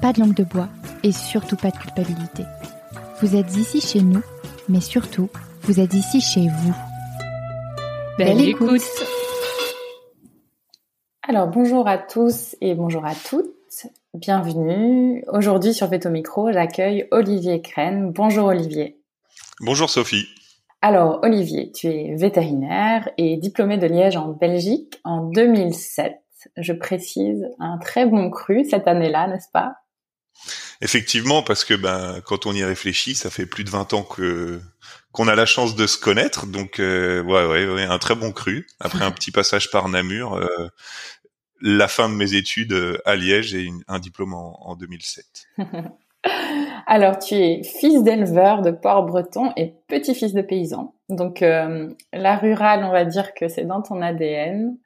pas de langue de bois et surtout pas de culpabilité. Vous êtes ici chez nous, mais surtout, vous êtes ici chez vous. Belle, écoute. Alors bonjour à tous et bonjour à toutes. Bienvenue. Aujourd'hui sur Veto Micro, j'accueille Olivier Crène. Bonjour Olivier. Bonjour Sophie. Alors Olivier, tu es vétérinaire et diplômé de Liège en Belgique en 2007. Je précise, un très bon cru cette année-là, n'est-ce pas? Effectivement, parce que ben quand on y réfléchit, ça fait plus de 20 ans que qu'on a la chance de se connaître, donc euh, ouais, ouais, ouais, un très bon cru. Après un petit passage par Namur, euh, la fin de mes études euh, à Liège et un diplôme en, en 2007. Alors, tu es fils d'éleveur de porc breton et petit-fils de paysan. Donc, la rurale, on va dire que c'est dans ton ADN.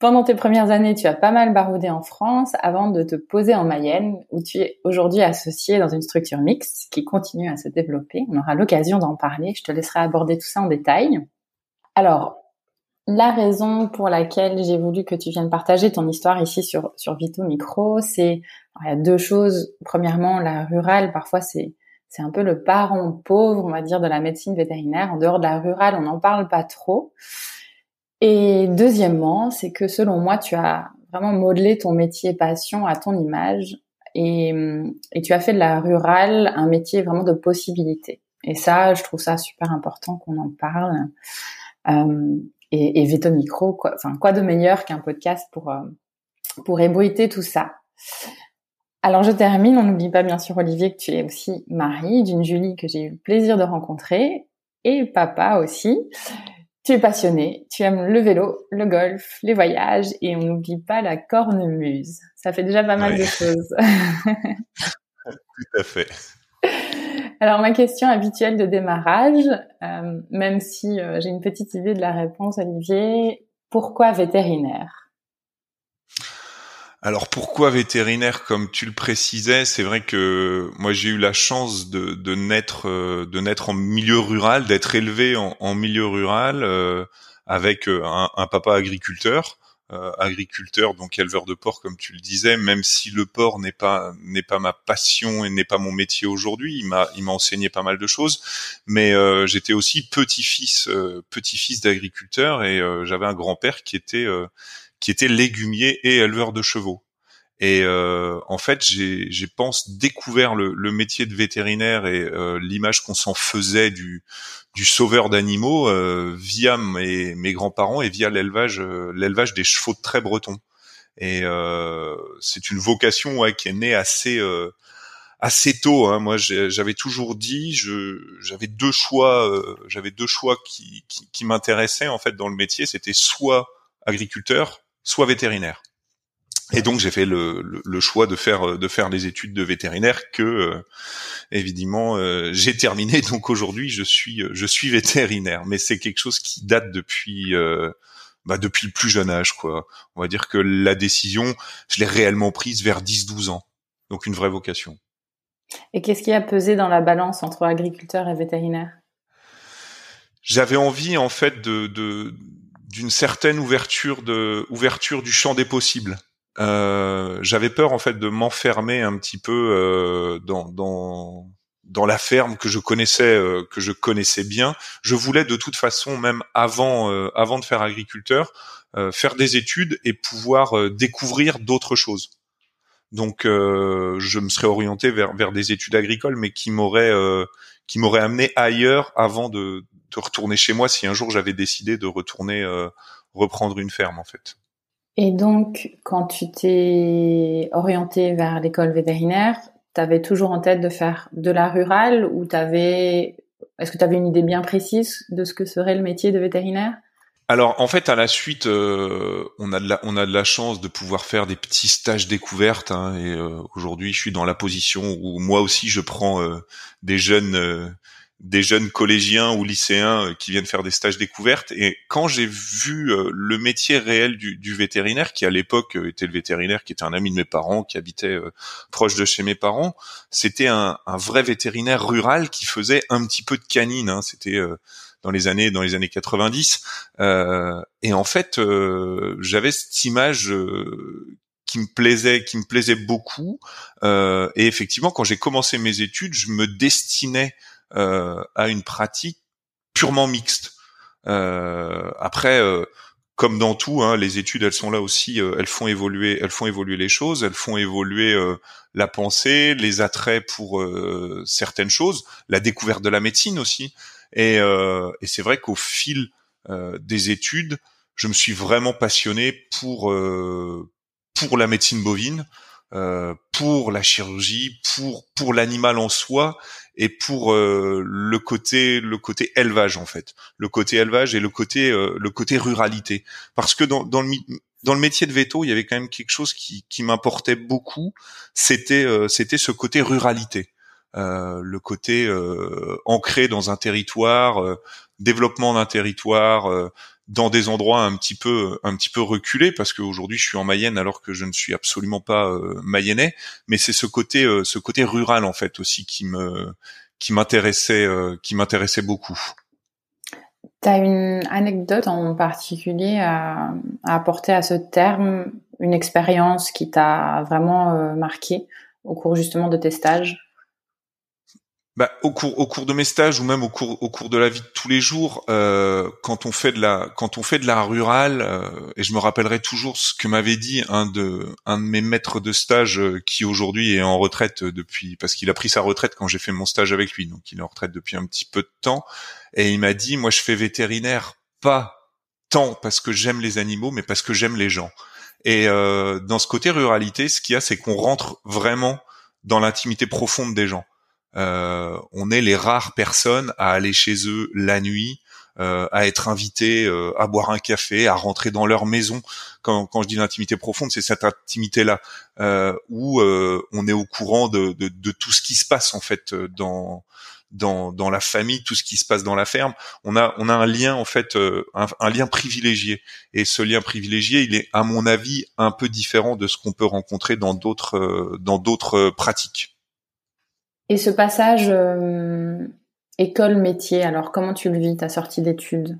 Pendant tes premières années, tu as pas mal baroudé en France avant de te poser en Mayenne, où tu es aujourd'hui associé dans une structure mixte qui continue à se développer. On aura l'occasion d'en parler. Je te laisserai aborder tout ça en détail. Alors, la raison pour laquelle j'ai voulu que tu viennes partager ton histoire ici sur, sur Vito Micro, c'est, il y a deux choses. Premièrement, la rurale, parfois, c'est, c'est un peu le parent pauvre, on va dire, de la médecine vétérinaire. En dehors de la rurale, on n'en parle pas trop. Et deuxièmement, c'est que selon moi, tu as vraiment modelé ton métier passion à ton image et, tu as fait de la rurale un métier vraiment de possibilité. Et ça, je trouve ça super important qu'on en parle. Euh, et, et Veto Micro, quoi, quoi de meilleur qu'un podcast pour, euh, pour ébruiter tout ça? Alors je termine, on n'oublie pas bien sûr Olivier que tu es aussi mari d'une Julie que j'ai eu le plaisir de rencontrer et papa aussi. Tu es passionné, tu aimes le vélo, le golf, les voyages et on n'oublie pas la cornemuse. Ça fait déjà pas mal de choses. Tout à fait. Alors ma question habituelle de démarrage, euh, même si euh, j'ai une petite idée de la réponse, Olivier, pourquoi vétérinaire? Alors pourquoi vétérinaire comme tu le précisais? C'est vrai que moi j'ai eu la chance de, naître euh, de naître en milieu rural, d'être élevé en, milieu rural euh, avec euh, un, papa agriculteur, agriculteur donc éleveur de porc comme tu le disais. Même si le porc n'est pas n'est pas ma passion et n'est pas mon métier aujourd'hui, il m'a il m'a enseigné pas mal de choses. Mais j'étais aussi petit-fils petit-fils d'agriculteur et j'avais un grand-père qui était qui était légumier et éleveur de chevaux. Et euh, en fait, j'ai, j'ai pense découvert le, le métier de vétérinaire et euh, l'image qu'on s'en faisait du, du sauveur d'animaux euh, via mes, mes grands-parents et via l'élevage, euh, l'élevage des chevaux de trait bretons. Et euh, c'est une vocation ouais, qui est née assez euh, assez tôt. Hein. Moi, j'avais toujours dit, je, j'avais deux choix, j'avais deux choix qui, qui, qui m'intéressaient en fait dans le métier. C'était soit agriculteur, soit vétérinaire. Et donc j'ai fait le, le, le choix de faire de faire les études de vétérinaire que euh, évidemment euh, j'ai terminé. Donc aujourd'hui je suis je suis vétérinaire, mais c'est quelque chose qui date depuis euh, bah, depuis le plus jeune âge quoi. On va dire que la décision je l'ai réellement prise vers 10-12 ans. Donc une vraie vocation. Et qu'est-ce qui a pesé dans la balance entre agriculteur et vétérinaire? J'avais envie en fait de de- d'une certaine ouverture de ouverture du champ des possibles. Euh, j'avais peur en fait de m'enfermer un petit peu euh, dans, dans dans la ferme que je connaissais euh, que je connaissais bien. Je voulais de toute façon même avant euh, avant de faire agriculteur euh, faire des études et pouvoir euh, découvrir d'autres choses. donc je me serais orienté vers vers des études agricoles, mais qui m'auraient qui m'aurait amené ailleurs avant de, de, retourner chez moi si un jour j'avais décidé de retourner reprendre une ferme en fait. Et donc, quand tu t'es orienté vers l'école vétérinaire, tu avais toujours en tête de faire de la rurale ou t'avais est-ce que tu avais une idée bien précise de ce que serait le métier de vétérinaire? Alors en fait à la suite euh, on a de la on a de la chance de pouvoir faire des petits stages découvertes hein, et euh, aujourd'hui je suis dans la position où moi aussi je prends euh, des jeunes des jeunes collégiens ou lycéens euh, qui viennent faire des stages découvertes. Et quand j'ai vu euh, le métier réel du, du vétérinaire, qui à l'époque euh, était le vétérinaire, qui était un ami de mes parents, qui habitait proche de chez mes parents, c'était un, un, vrai vétérinaire rural qui faisait un petit peu de canine. Hein. C'était dans les années dans les années 90. Euh, et en fait, j'avais cette image qui me plaisait, qui me plaisait beaucoup. et effectivement, quand j'ai commencé mes études, je me destinais à une pratique purement mixte. Euh, après, euh, comme dans tout, hein, les études, elles sont là aussi, elles font évoluer, elles font évoluer les choses, elles font évoluer la pensée, les attraits pour certaines choses, la découverte de la médecine aussi. Et, et c'est vrai qu'au fil des études, je me suis vraiment passionné pour pour la médecine bovine, pour la chirurgie, pour pour l'animal en soi et pour euh, le côté le côté élevage en fait, le côté élevage et le côté euh, le côté ruralité. Parce que dans, dans le dans le métier de veto, il y avait quand même quelque chose qui, qui m'importait beaucoup. C'était euh, c'était ce côté ruralité, le côté ancré dans un territoire, développement d'un territoire dans des endroits un petit peu un petit peu reculés parce qu'aujourd'hui je suis en Mayenne alors que je ne suis absolument pas euh, mayennais mais c'est ce côté euh, ce côté rural en fait aussi qui me qui m'intéressait euh, qui m'intéressait beaucoup. Tu as une anecdote en particulier à, à, apporter à ce terme, une expérience qui t'a vraiment marqué au cours justement de tes stages? Bah, au cours au cours de mes stages ou même au cours au cours de la vie de tous les jours, euh, quand on fait de la quand on fait de la rurale, euh, et je me rappellerai toujours ce que m'avait dit un de un de mes maîtres de stage euh, qui aujourd'hui est en retraite depuis parce qu'il a pris sa retraite quand j'ai fait mon stage avec lui, donc il est en retraite depuis un petit peu de temps, et il m'a dit moi je fais vétérinaire pas tant parce que j'aime les animaux, mais parce que j'aime les gens. Et euh, dans ce côté ruralité, ce qu'il y a, c'est qu'on rentre vraiment dans l'intimité profonde des gens. Euh, on est les rares personnes à aller chez eux la nuit, euh, à être invités euh, à boire un café, à rentrer dans leur maison. Quand, je dis l'intimité profonde, c'est cette intimité-là où on est au courant de, tout ce qui se passe en fait dans la famille, tout ce qui se passe dans la ferme. On a un lien en fait, un, lien privilégié. Et ce lien privilégié, il est à mon avis un peu différent de ce qu'on peut rencontrer dans d'autres pratiques. Et ce passage euh, école-métier, alors comment tu le vis, ta sortie d'études?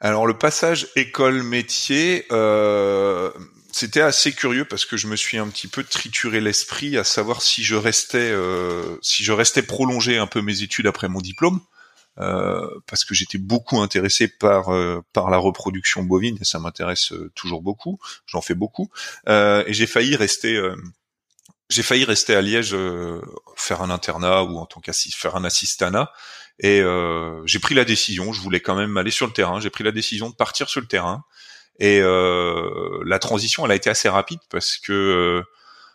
Alors le passage école-métier, euh, c'était assez curieux parce que je me suis un petit peu trituré l'esprit à savoir si je restais, euh, si je restais prolonger un peu mes études après mon diplôme. Euh, parce que j'étais beaucoup intéressé par euh, par la reproduction bovine et ça m'intéresse euh, toujours beaucoup. J'en fais beaucoup et j'ai failli rester j'ai failli rester à Liège euh, faire un internat ou en tant qu'assist faire un assistanat et euh, j'ai pris la décision je voulais quand même aller sur le terrain j'ai pris la décision de partir sur le terrain. Et euh, la transition elle a été assez rapide parce que euh,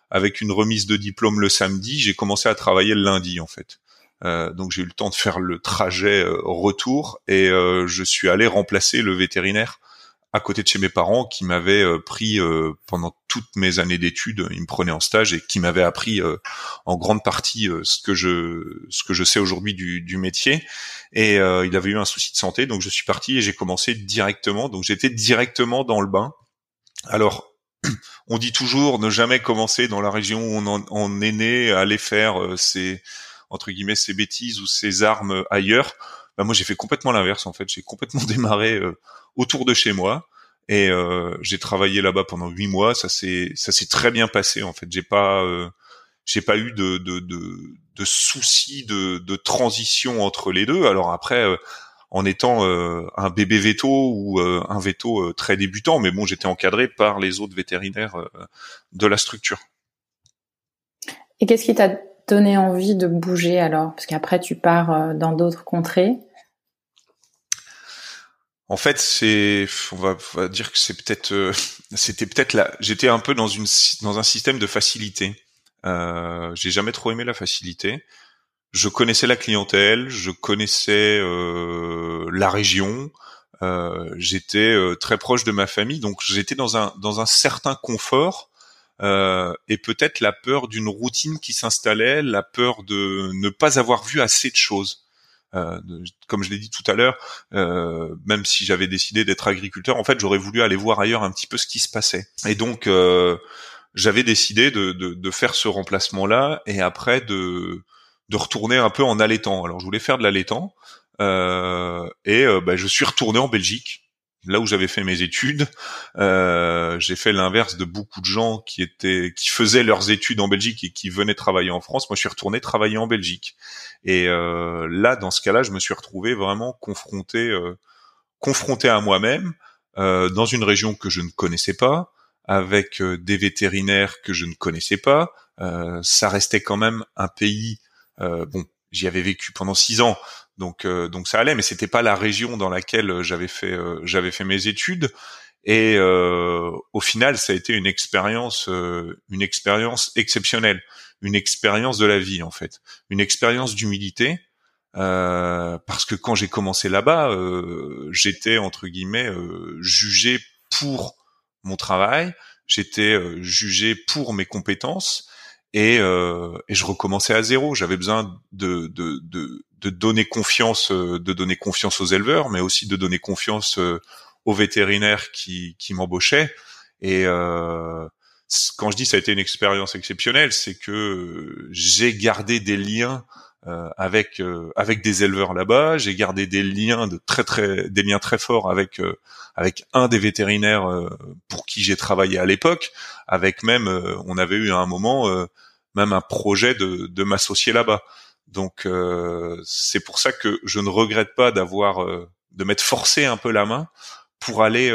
avec une remise de diplôme le samedi j'ai commencé à travailler le lundi en fait. Donc j'ai eu le temps de faire le trajet retour et je suis allé remplacer le vétérinaire à côté de chez mes parents qui m'avaient euh, pris euh, pendant toutes mes années d'études, ils me prenaient en stage et qui m'avaient appris euh, en grande partie ce que je ce que je sais aujourd'hui du, du, métier. Et il avait eu un souci de santé, donc je suis parti et j'ai commencé directement. Donc j'étais directement dans le bain. Alors on dit toujours ne jamais commencer dans la région où on, on est né, aller faire ses entre guillemets ses bêtises ou ses armes ailleurs. Bah moi j'ai fait complètement l'inverse en fait. J'ai complètement démarré autour de chez moi et euh, j'ai travaillé là-bas pendant huit mois. Ça s'est ça s'est très bien passé en fait. J'ai pas euh, j'ai pas eu de de, de, de soucis de, de transition entre les deux. Alors après, euh, en étant euh, un bébé veto ou euh, un veto très débutant, mais bon, j'étais encadré par les autres vétérinaires de la structure. Et qu'est-ce qui t'a donné envie de bouger alors? Parce qu'après, tu pars dans d'autres contrées. En fait, c'est, on va, dire que c'est peut-être, c'était peut-être là. J'étais un peu dans une dans un système de facilité. Euh, j'ai jamais trop aimé la facilité. Je connaissais la clientèle, je connaissais euh, la région, euh, j'étais euh, très proche de ma famille, donc j'étais dans un dans un certain confort euh, et peut-être la peur d'une routine qui s'installait, la peur de ne pas avoir vu assez de choses. Euh, comme je l'ai dit tout à l'heure, euh, même si j'avais décidé d'être agriculteur, en fait, j'aurais voulu aller voir ailleurs un petit peu ce qui se passait. Et donc, euh, j'avais décidé de, faire ce remplacement-là et après de, retourner un peu en allaitant. Alors je voulais faire de l'allaitant euh, et bah, je suis retourné en Belgique, là où j'avais fait mes études. Euh, j'ai fait l'inverse de beaucoup de gens qui étaient qui faisaient leurs études en Belgique et qui venaient travailler en France. Moi, je suis retourné travailler en Belgique. Et euh, là, dans ce cas-là, je me suis retrouvé vraiment confronté euh, confronté à moi-même euh, dans une région que je ne connaissais pas avec euh, des vétérinaires que je ne connaissais pas. Euh, ça restait quand même un pays. Bon, j'y avais vécu pendant six ans, donc donc ça allait, mais c'était pas la région dans laquelle j'avais fait j'avais fait mes études. Et au final, ça a été une expérience une expérience exceptionnelle, une expérience de la vie en fait, une expérience d'humilité. Euh, parce que quand j'ai commencé là-bas, euh, j'étais entre guillemets euh, jugé pour mon travail, j'étais euh, jugé pour mes compétences et, euh, et, je recommençais à zéro. J'avais besoin de, de, de, de, donner confiance, euh, de donner confiance aux éleveurs, mais aussi de donner confiance aux vétérinaires qui, qui m'embauchaient. Et euh, quand je dis ça a été une expérience exceptionnelle, c'est que j'ai gardé des liens euh, avec euh, avec des éleveurs là-bas. J'ai gardé des liens de très très des liens très forts avec euh, avec un des vétérinaires pour qui j'ai travaillé à l'époque. Avec même, on avait eu à un moment même un projet de, de m'associer là-bas. Donc c'est pour ça que je ne regrette pas d'avoir de m'être forcé un peu la main pour aller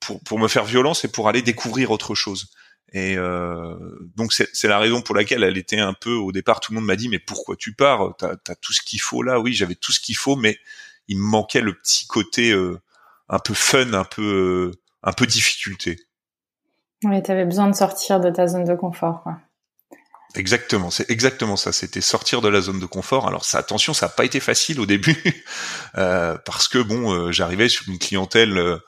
pour pour me faire violence et pour aller découvrir autre chose. Et euh, donc c'est la raison pour laquelle elle était un peu au départ. Tout le monde m'a dit mais pourquoi tu pars? T'as as tout ce qu'il faut là. Oui, j'avais tout ce qu'il faut, mais il me manquait le petit côté euh, un peu fun, un peu euh, un peu difficulté. Oui, t'avais besoin de sortir de ta zone de confort. Quoi. Exactement, c'est exactement ça. C'était sortir de la zone de confort. Alors ça, attention, ça n'a pas été facile au début euh, parce que bon, euh, j'arrivais sur une clientèle euh,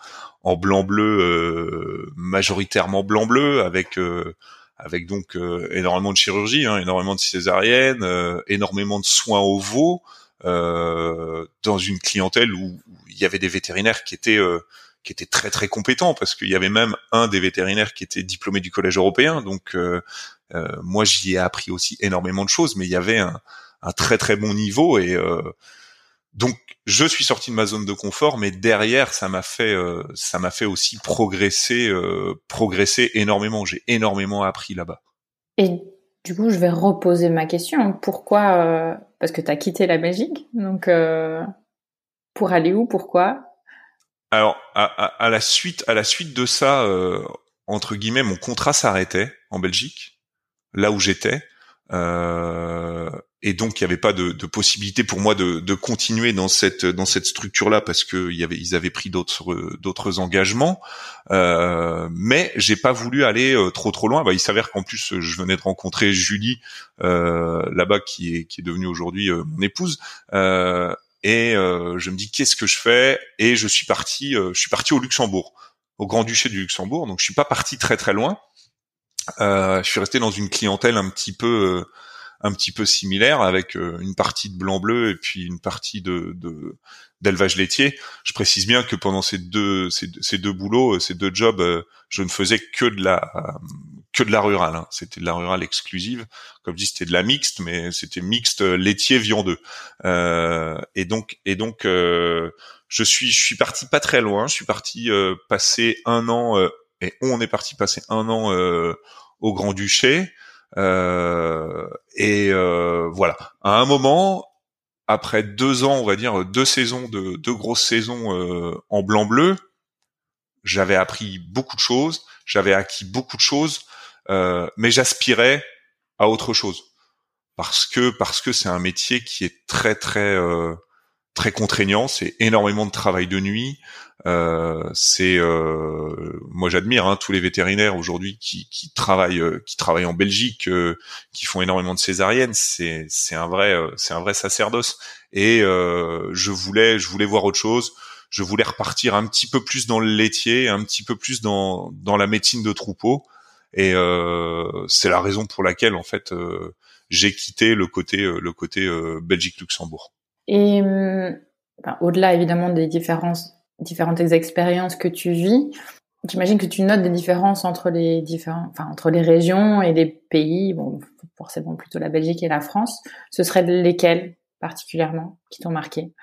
en blanc-bleu, euh, majoritairement blanc-bleu, avec euh, avec donc euh, énormément de chirurgie, hein, énormément de césarienne, énormément de soins au veau, dans une clientèle où, il y avait des vétérinaires qui étaient qui étaient très très compétents parce qu'il y avait même un des vétérinaires qui était diplômé du collège européen. Donc moi j'y ai appris aussi énormément de choses, mais il y avait un, très très bon niveau et donc je suis sorti de ma zone de confort, mais derrière ça m'a fait euh, ça m'a fait aussi progresser euh, progresser énormément. J'ai énormément appris là-bas. Et du coup, je vais reposer ma question. Pourquoi euh, Parce que tu as quitté la Belgique, donc pour aller où Pourquoi? Alors à, à, la suite à la suite de ça, entre guillemets, mon contrat s'arrêtait en Belgique, là où j'étais. Euh, et donc il n'y avait pas de, de, possibilité pour moi de, de, continuer dans cette dans cette structure là parce que y avait ils avaient pris d'autres d'autres engagements. Euh, mais j'ai pas voulu aller euh, trop trop loin. Bah, il s'avère qu'en plus je venais de rencontrer Julie euh, là-bas qui est qui est devenue aujourd'hui euh, mon épouse euh, et je me dis qu'est-ce que je fais? Et je suis parti je suis parti au Luxembourg au Grand Duché du Luxembourg. Donc je suis pas parti très très loin. Je suis resté dans une clientèle un petit peu un petit peu similaire avec euh, une partie de blanc bleu et puis une partie de, d'élevage laitier. Je précise bien que pendant ces deux ces, ces, deux boulots, euh, ces deux jobs, euh, je ne faisais que de la que de la rurale. Hein. C'était de la rurale exclusive. Comme je dis, c'était de la mixte, mais c'était mixte laitier viandeux. Euh, et donc et donc je suis je suis parti pas très loin. Je suis parti passer un an et on est parti passer un an au Grand Duché. Euh, et euh, voilà. À un moment, après deux ans, on va dire deux saisons de deux grosses saisons euh, en blanc-bleu, j'avais appris beaucoup de choses, j'avais acquis beaucoup de choses, mais j'aspirais à autre chose parce que parce que c'est un métier qui est très très très contraignant, c'est énormément de travail de nuit. Euh, c'est euh, moi j'admire hein, tous les vétérinaires aujourd'hui qui, qui travaillent euh, qui travaillent en Belgique, euh, qui font énormément de césariennes. C'est c'est un vrai c'est un vrai sacerdoce. Et je voulais je voulais voir autre chose. Je voulais repartir un petit peu plus dans le laitier, un petit peu plus dans dans la médecine de troupeau. Et c'est la raison pour laquelle en fait j'ai quitté le côté le côté Belgique Luxembourg. Et au-delà évidemment des différences, différentes expériences que tu vis, j'imagine que tu notes des différences entre les différents, enfin entre les régions et les pays. Bon, forcément plutôt la Belgique et la France. Ce seraient lesquels particulièrement qui t'ont marqué?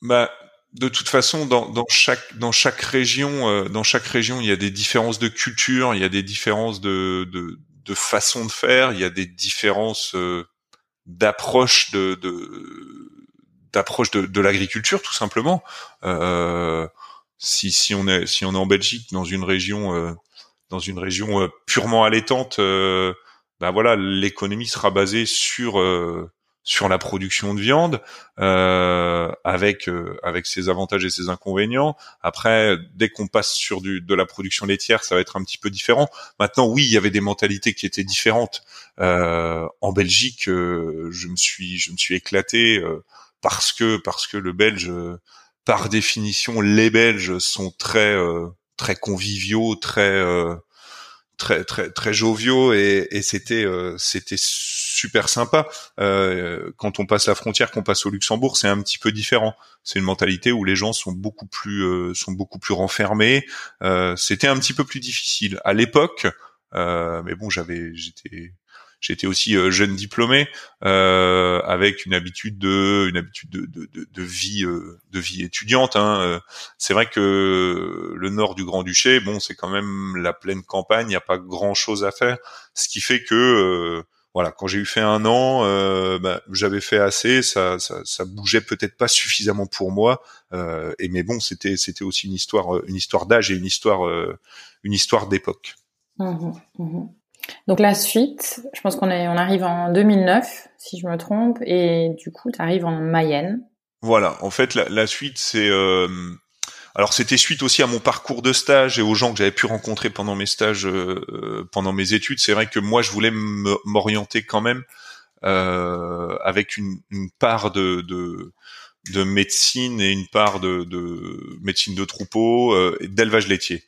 Bah de toute façon, dans, chaque dans chaque région, euh, dans chaque région, il y a des différences de culture, il y a des différences de de, de façon de faire, il y a des différences euh, d'approche de, d'approche de, de l'agriculture tout simplement. Euh, si, si on est si on est en Belgique dans une région euh, dans une région purement allaitante, ben voilà l'économie sera basée sur sur la production de viande avec avec ses avantages et ses inconvénients. Après, dès qu'on passe sur du de la production laitière, ça va être un petit peu différent. Maintenant, oui, il y avait des mentalités qui étaient différentes. Euh, en Belgique, je me suis je me suis éclaté parce que parce que le Belge, par définition, les Belges sont très euh, très conviviaux, très euh, très très très joviaux et, et c'était euh, c'était super sympa. quand on passe la frontière, qu'on passe au Luxembourg, c'est un petit peu différent. C'est une mentalité où les gens sont beaucoup plus sont beaucoup plus renfermés. c'était un petit peu plus difficile à l'époque, mais bon, j'avais j'étais J'étais aussi euh, jeune diplômé euh, avec une habitude de une habitude de, de, de, vie euh, de vie étudiante. Hein. C'est vrai que le nord du Grand Duché, bon, c'est quand même la pleine campagne. Il n'y a pas grand chose à faire, ce qui fait que voilà, quand j'ai eu fait un an, euh, bah, j'avais fait assez, ça, ça, ça bougeait peut-être pas suffisamment pour moi, euh, et mais bon, c'était c'était aussi une histoire une histoire d'âge et une histoire une histoire d'époque. Mmh mmh donc la suite, je pense qu'on est, on arrive en 2009, si je me trompe, et du coup, tu arrives en Mayenne. Voilà, en fait, la, la suite, c'est... Euh, alors c'était suite aussi à mon parcours de stage et aux gens que j'avais pu rencontrer pendant mes stages, euh, pendant mes études. C'est vrai que moi, je voulais m'orienter quand même euh, avec une, une, part de, de, de, médecine et une part de, de médecine de troupeau euh, d'élevage laitier.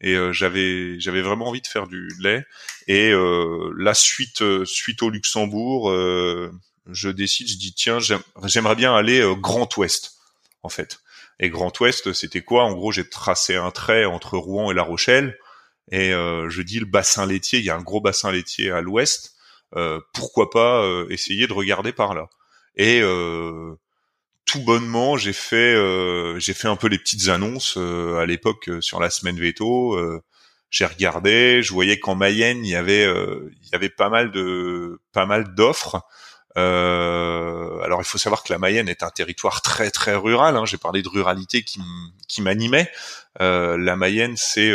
Et euh, j'avais j'avais vraiment envie de faire du lait. Et euh, la suite euh, suite au Luxembourg je décide je dis tiens j'aimerais bien aller Grand Ouest en fait et Grand Ouest c'était quoi? En gros j'ai tracé un trait entre Rouen et La Rochelle et je dis le bassin laitier il y a un gros bassin laitier à l'ouest pourquoi pas essayer de regarder par là? Et tout bonnement, j'ai fait euh, j'ai fait un peu les petites annonces euh, à l'époque euh, sur la semaine veto. j'ai regardé, je voyais qu'en Mayenne il y avait il y avait pas mal de pas mal d'offres. Alors il faut savoir que la Mayenne est un territoire très très rural. Hein. J'ai parlé de ruralité qui m'animait. la Mayenne c'est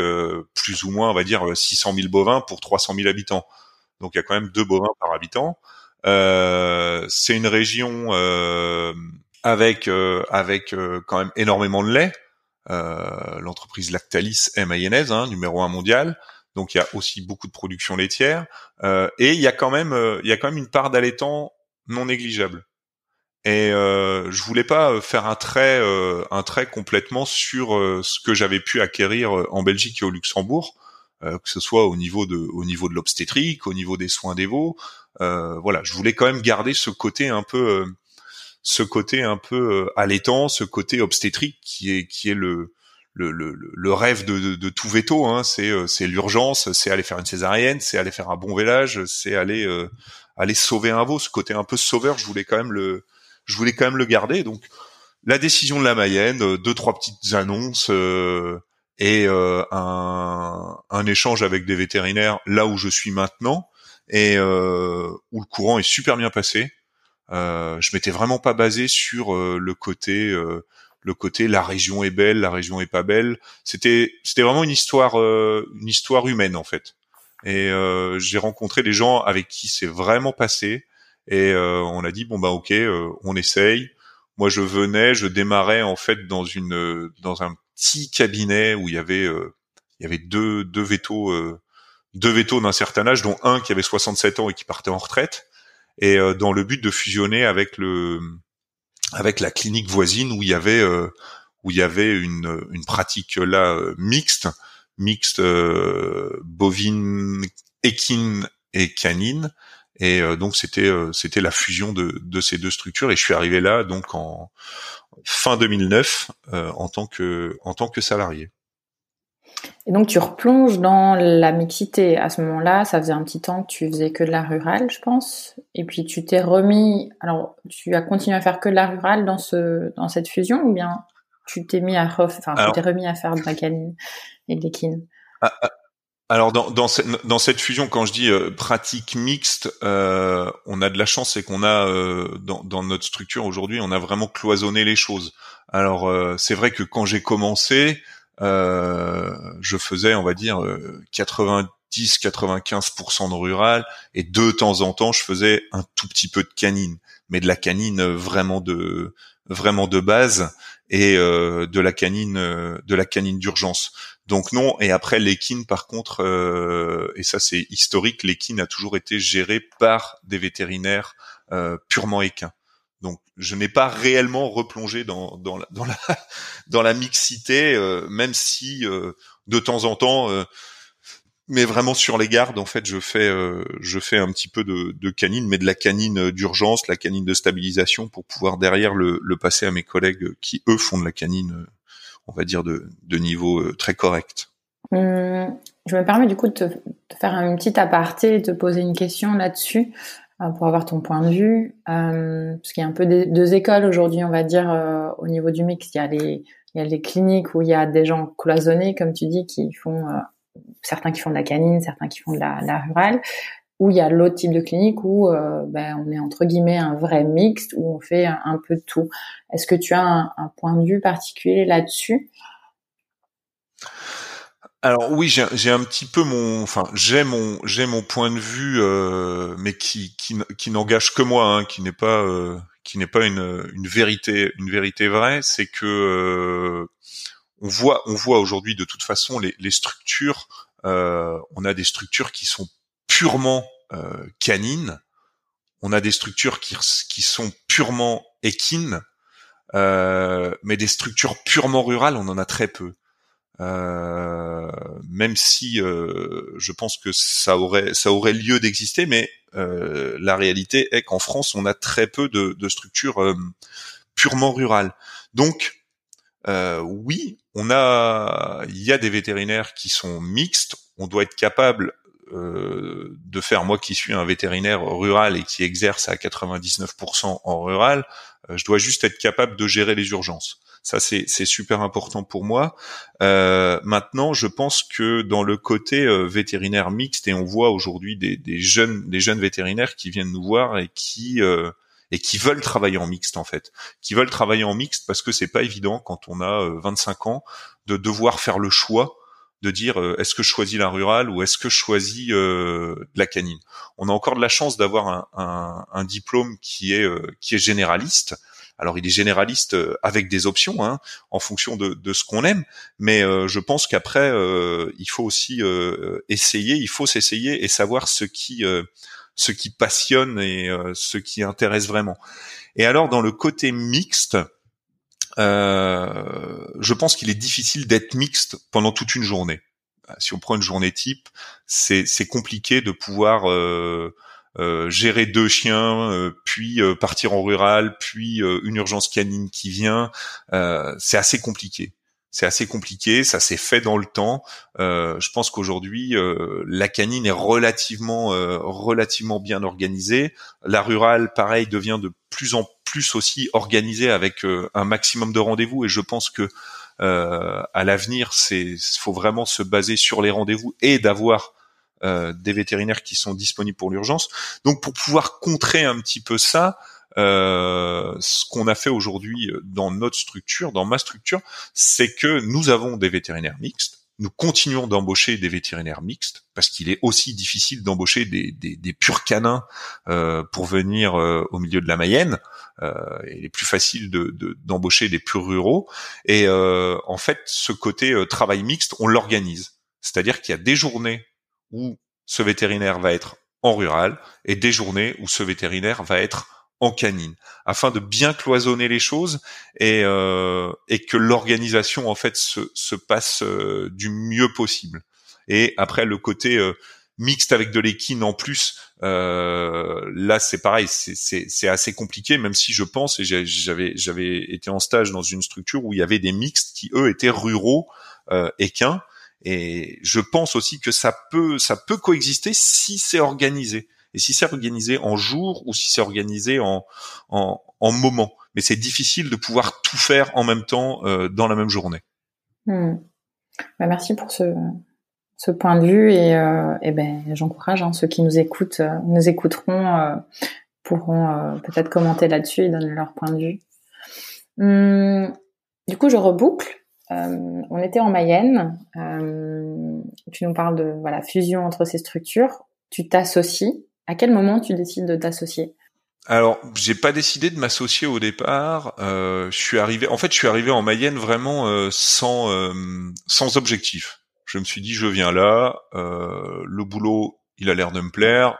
plus ou moins on va dire 600 000 bovins pour 300 000 habitants. Donc il y a quand même deux bovins par habitant. c'est une région avec euh, avec euh, quand même énormément de lait. Euh, l'entreprise Lactalis est mayonnaise, hein, numéro un mondial. Donc il y a aussi beaucoup de production laitière et il y a quand même il y a quand même une part d'allaitant non négligeable. Et euh, je voulais pas faire un trait, un trait complètement sur ce que j'avais pu acquérir en Belgique et au Luxembourg, que ce soit au niveau de, au niveau de l'obstétrique, au niveau des soins des veaux. voilà, je voulais quand même garder ce côté un peu, ce côté un peu euh, allaitant, ce côté obstétrique qui est qui est le le, le, le rêve de, de, tout veto, hein, c'est euh, c'est l'urgence, c'est aller faire une césarienne, c'est aller faire un bon vélage, c'est aller euh, aller sauver un veau. Ce côté un peu sauveur, je voulais quand même le je voulais quand même le garder. Donc la décision de la Mayenne, deux trois petites annonces et un, un échange avec des vétérinaires là où je suis maintenant et où le courant est super bien passé. Euh, je m'étais vraiment pas basé sur euh, le côté euh, le côté la région est belle, la région est pas belle. C'était c'était vraiment une histoire une histoire humaine en fait. Et j'ai rencontré des gens avec qui c'est vraiment passé. Et on a dit bon bah ok, on essaye. Moi, je venais, je démarrais en fait dans une dans un petit cabinet où il y avait il y avait deux deux vétos deux vétos d'un certain âge, dont un qui avait 67 ans et qui partait en retraite, et euh, dans le but de fusionner avec le avec la clinique voisine où il y avait euh, où il y avait une, une pratique là euh, mixte, mixte bovine, équine et canine. Et donc c'était c'était la fusion de, de ces deux structures. Et je suis arrivé là donc en fin 2009 en tant que en tant que salarié. Et donc tu replonges dans la mixité. À ce moment-là, ça faisait un petit temps que tu faisais que de la rurale, je pense. Et puis tu t'es remis. Alors, tu as continué à faire que de la rurale dans ce dans cette fusion, ou bien tu t'es mis à enfin, tu t'es remis à faire de la canine et de l'équine. Ah, ah, alors dans, dans, cette, dans cette fusion, quand je dis euh, pratique mixte, euh, on a de la chance, c'est qu'on a euh, dans, dans, notre structure aujourd'hui, on a vraiment cloisonné les choses. Alors c'est vrai que quand j'ai commencé, euh, je faisais, on va dire, 90-95% euh, de rural et de temps en temps, je faisais un tout petit peu de canine, mais de la canine vraiment de vraiment de base et euh, de la canine de la canine d'urgence. Donc non. Et après l'équine, par contre, et ça c'est historique, l'équine a toujours été gérée par des vétérinaires purement équins. Donc, je n'ai pas réellement replongé dans, dans, la, dans, la, dans la mixité, euh, même si euh, de temps en temps, euh, mais vraiment sur les gardes, en fait, je fais, je fais un petit peu de, de, canine, mais de la canine d'urgence, la canine de stabilisation, pour pouvoir derrière le, passer à mes collègues qui eux font de la canine, on va dire de, niveau très correct. Hum, je me permets du coup de te, faire un petit aparté, de te poser une question là-dessus. Euh, pour avoir ton point de vue, euh, parce qu'il y a un peu deux écoles aujourd'hui, on va dire, euh, au niveau du mix. Il y a les il y a les cliniques où il y a des gens cloisonnés, comme tu dis, qui font certains qui font de la canine, certains qui font de la, rurale, où il y a l'autre type de clinique où ben, on est entre guillemets un vrai mixte où on fait un, peu de tout. Est-ce que tu as un, point de vue particulier là-dessus? Alors oui, j'ai un petit peu mon, enfin j'ai mon j'ai mon point de vue, euh, mais qui qui, n'engage que moi, hein, qui n'est pas euh, qui n'est pas une, une vérité une vérité vraie, c'est que euh, on voit on voit aujourd'hui de toute façon les, structures, on a des structures qui sont purement canines, on a des structures qui sont purement équines, mais des structures purement rurales, on en a très peu. Euh, même si euh, je pense que ça aurait ça aurait lieu d'exister, mais euh, la réalité est qu'en France, on a très peu de structures purement rurales. Donc oui, on a il y a des vétérinaires qui sont mixtes. On doit être capable de faire, moi qui suis un vétérinaire rural et qui exerce à 99% en rural, je dois juste être capable de gérer les urgences. Ça, c'est super important pour moi. Euh, maintenant, je pense que dans le côté euh, vétérinaire mixte, et on voit aujourd'hui des, jeunes, vétérinaires qui viennent nous voir et qui euh, et qui veulent travailler en mixte en fait, qui veulent travailler en mixte parce que c'est pas évident quand on a 25 ans de devoir faire le choix de dire est-ce que je choisis la rurale ou est-ce que je choisis euh, la canine. On a encore de la chance d'avoir un, un, un, diplôme qui est qui est généraliste, alors il est généraliste euh, avec des options hein, en fonction de, de ce qu'on aime, mais euh, je pense qu'après euh, il faut aussi essayer, il faut s'essayer et savoir ce qui ce qui passionne et ce qui intéresse vraiment. Et alors dans le côté mixte, je pense qu'il est difficile d'être mixte pendant toute une journée. Si on prend une journée type, c'est compliqué de pouvoir euh, gérer deux chiens, euh, puis euh, partir en rural, puis une urgence canine qui vient, c'est assez compliqué. C'est assez compliqué, ça s'est fait dans le temps. je pense qu'aujourd'hui, la canine est relativement, relativement bien organisée. La rurale, pareil, devient de plus en plus aussi organisée avec un maximum de rendez-vous. Et je pense que à l'avenir, c'est faut vraiment se baser sur les rendez-vous et d'avoir euh, des vétérinaires qui sont disponibles pour l'urgence. Donc pour pouvoir contrer un petit peu ça, euh, ce qu'on a fait aujourd'hui dans notre structure, dans ma structure, c'est que nous avons des vétérinaires mixtes. nous continuons d'embaucher des vétérinaires mixtes parce qu'il est aussi difficile d'embaucher des, des, des, purs canins euh, pour venir euh, au milieu de la Mayenne. Euh, il est plus facile d'embaucher de, des purs ruraux. Et euh, en fait, ce côté euh, travail mixte, on l'organise. C'est-à-dire qu'il y a des journées où ce vétérinaire va être en rural et des journées où ce vétérinaire va être en canine, afin de bien cloisonner les choses et, euh, que l'organisation en fait se, se passe euh, du mieux possible. Et après le côté euh, mixte avec de l'équine en plus, là c'est pareil, c'est assez compliqué, même si je pense et j'avais été en stage dans une structure où il y avait des mixtes qui eux étaient ruraux équins. Et je pense aussi que ça peut coexister si c'est organisé et si c'est organisé en jour ou si c'est organisé en, en, en moment. Mais c'est difficile de pouvoir tout faire en même temps euh, dans la même journée. Hmm. Bah, merci pour ce, ce point de vue et, euh, et ben j'encourage hein, ceux qui nous écoutent, euh, nous écouteront, euh, pourront euh, peut-être commenter là-dessus et donner leur point de vue. Hmm. Du coup, je reboucle. on était en Mayenne. tu nous parles de voilà fusion entre ces structures. Tu t'associes à quel moment tu décides de t'associer? Alors, j'ai pas décidé de m'associer au départ. Euh, je suis arrivé, en fait, je suis arrivé en Mayenne vraiment euh, sans euh, sans objectif. Je me suis dit, je viens là, le boulot, il a l'air de me plaire.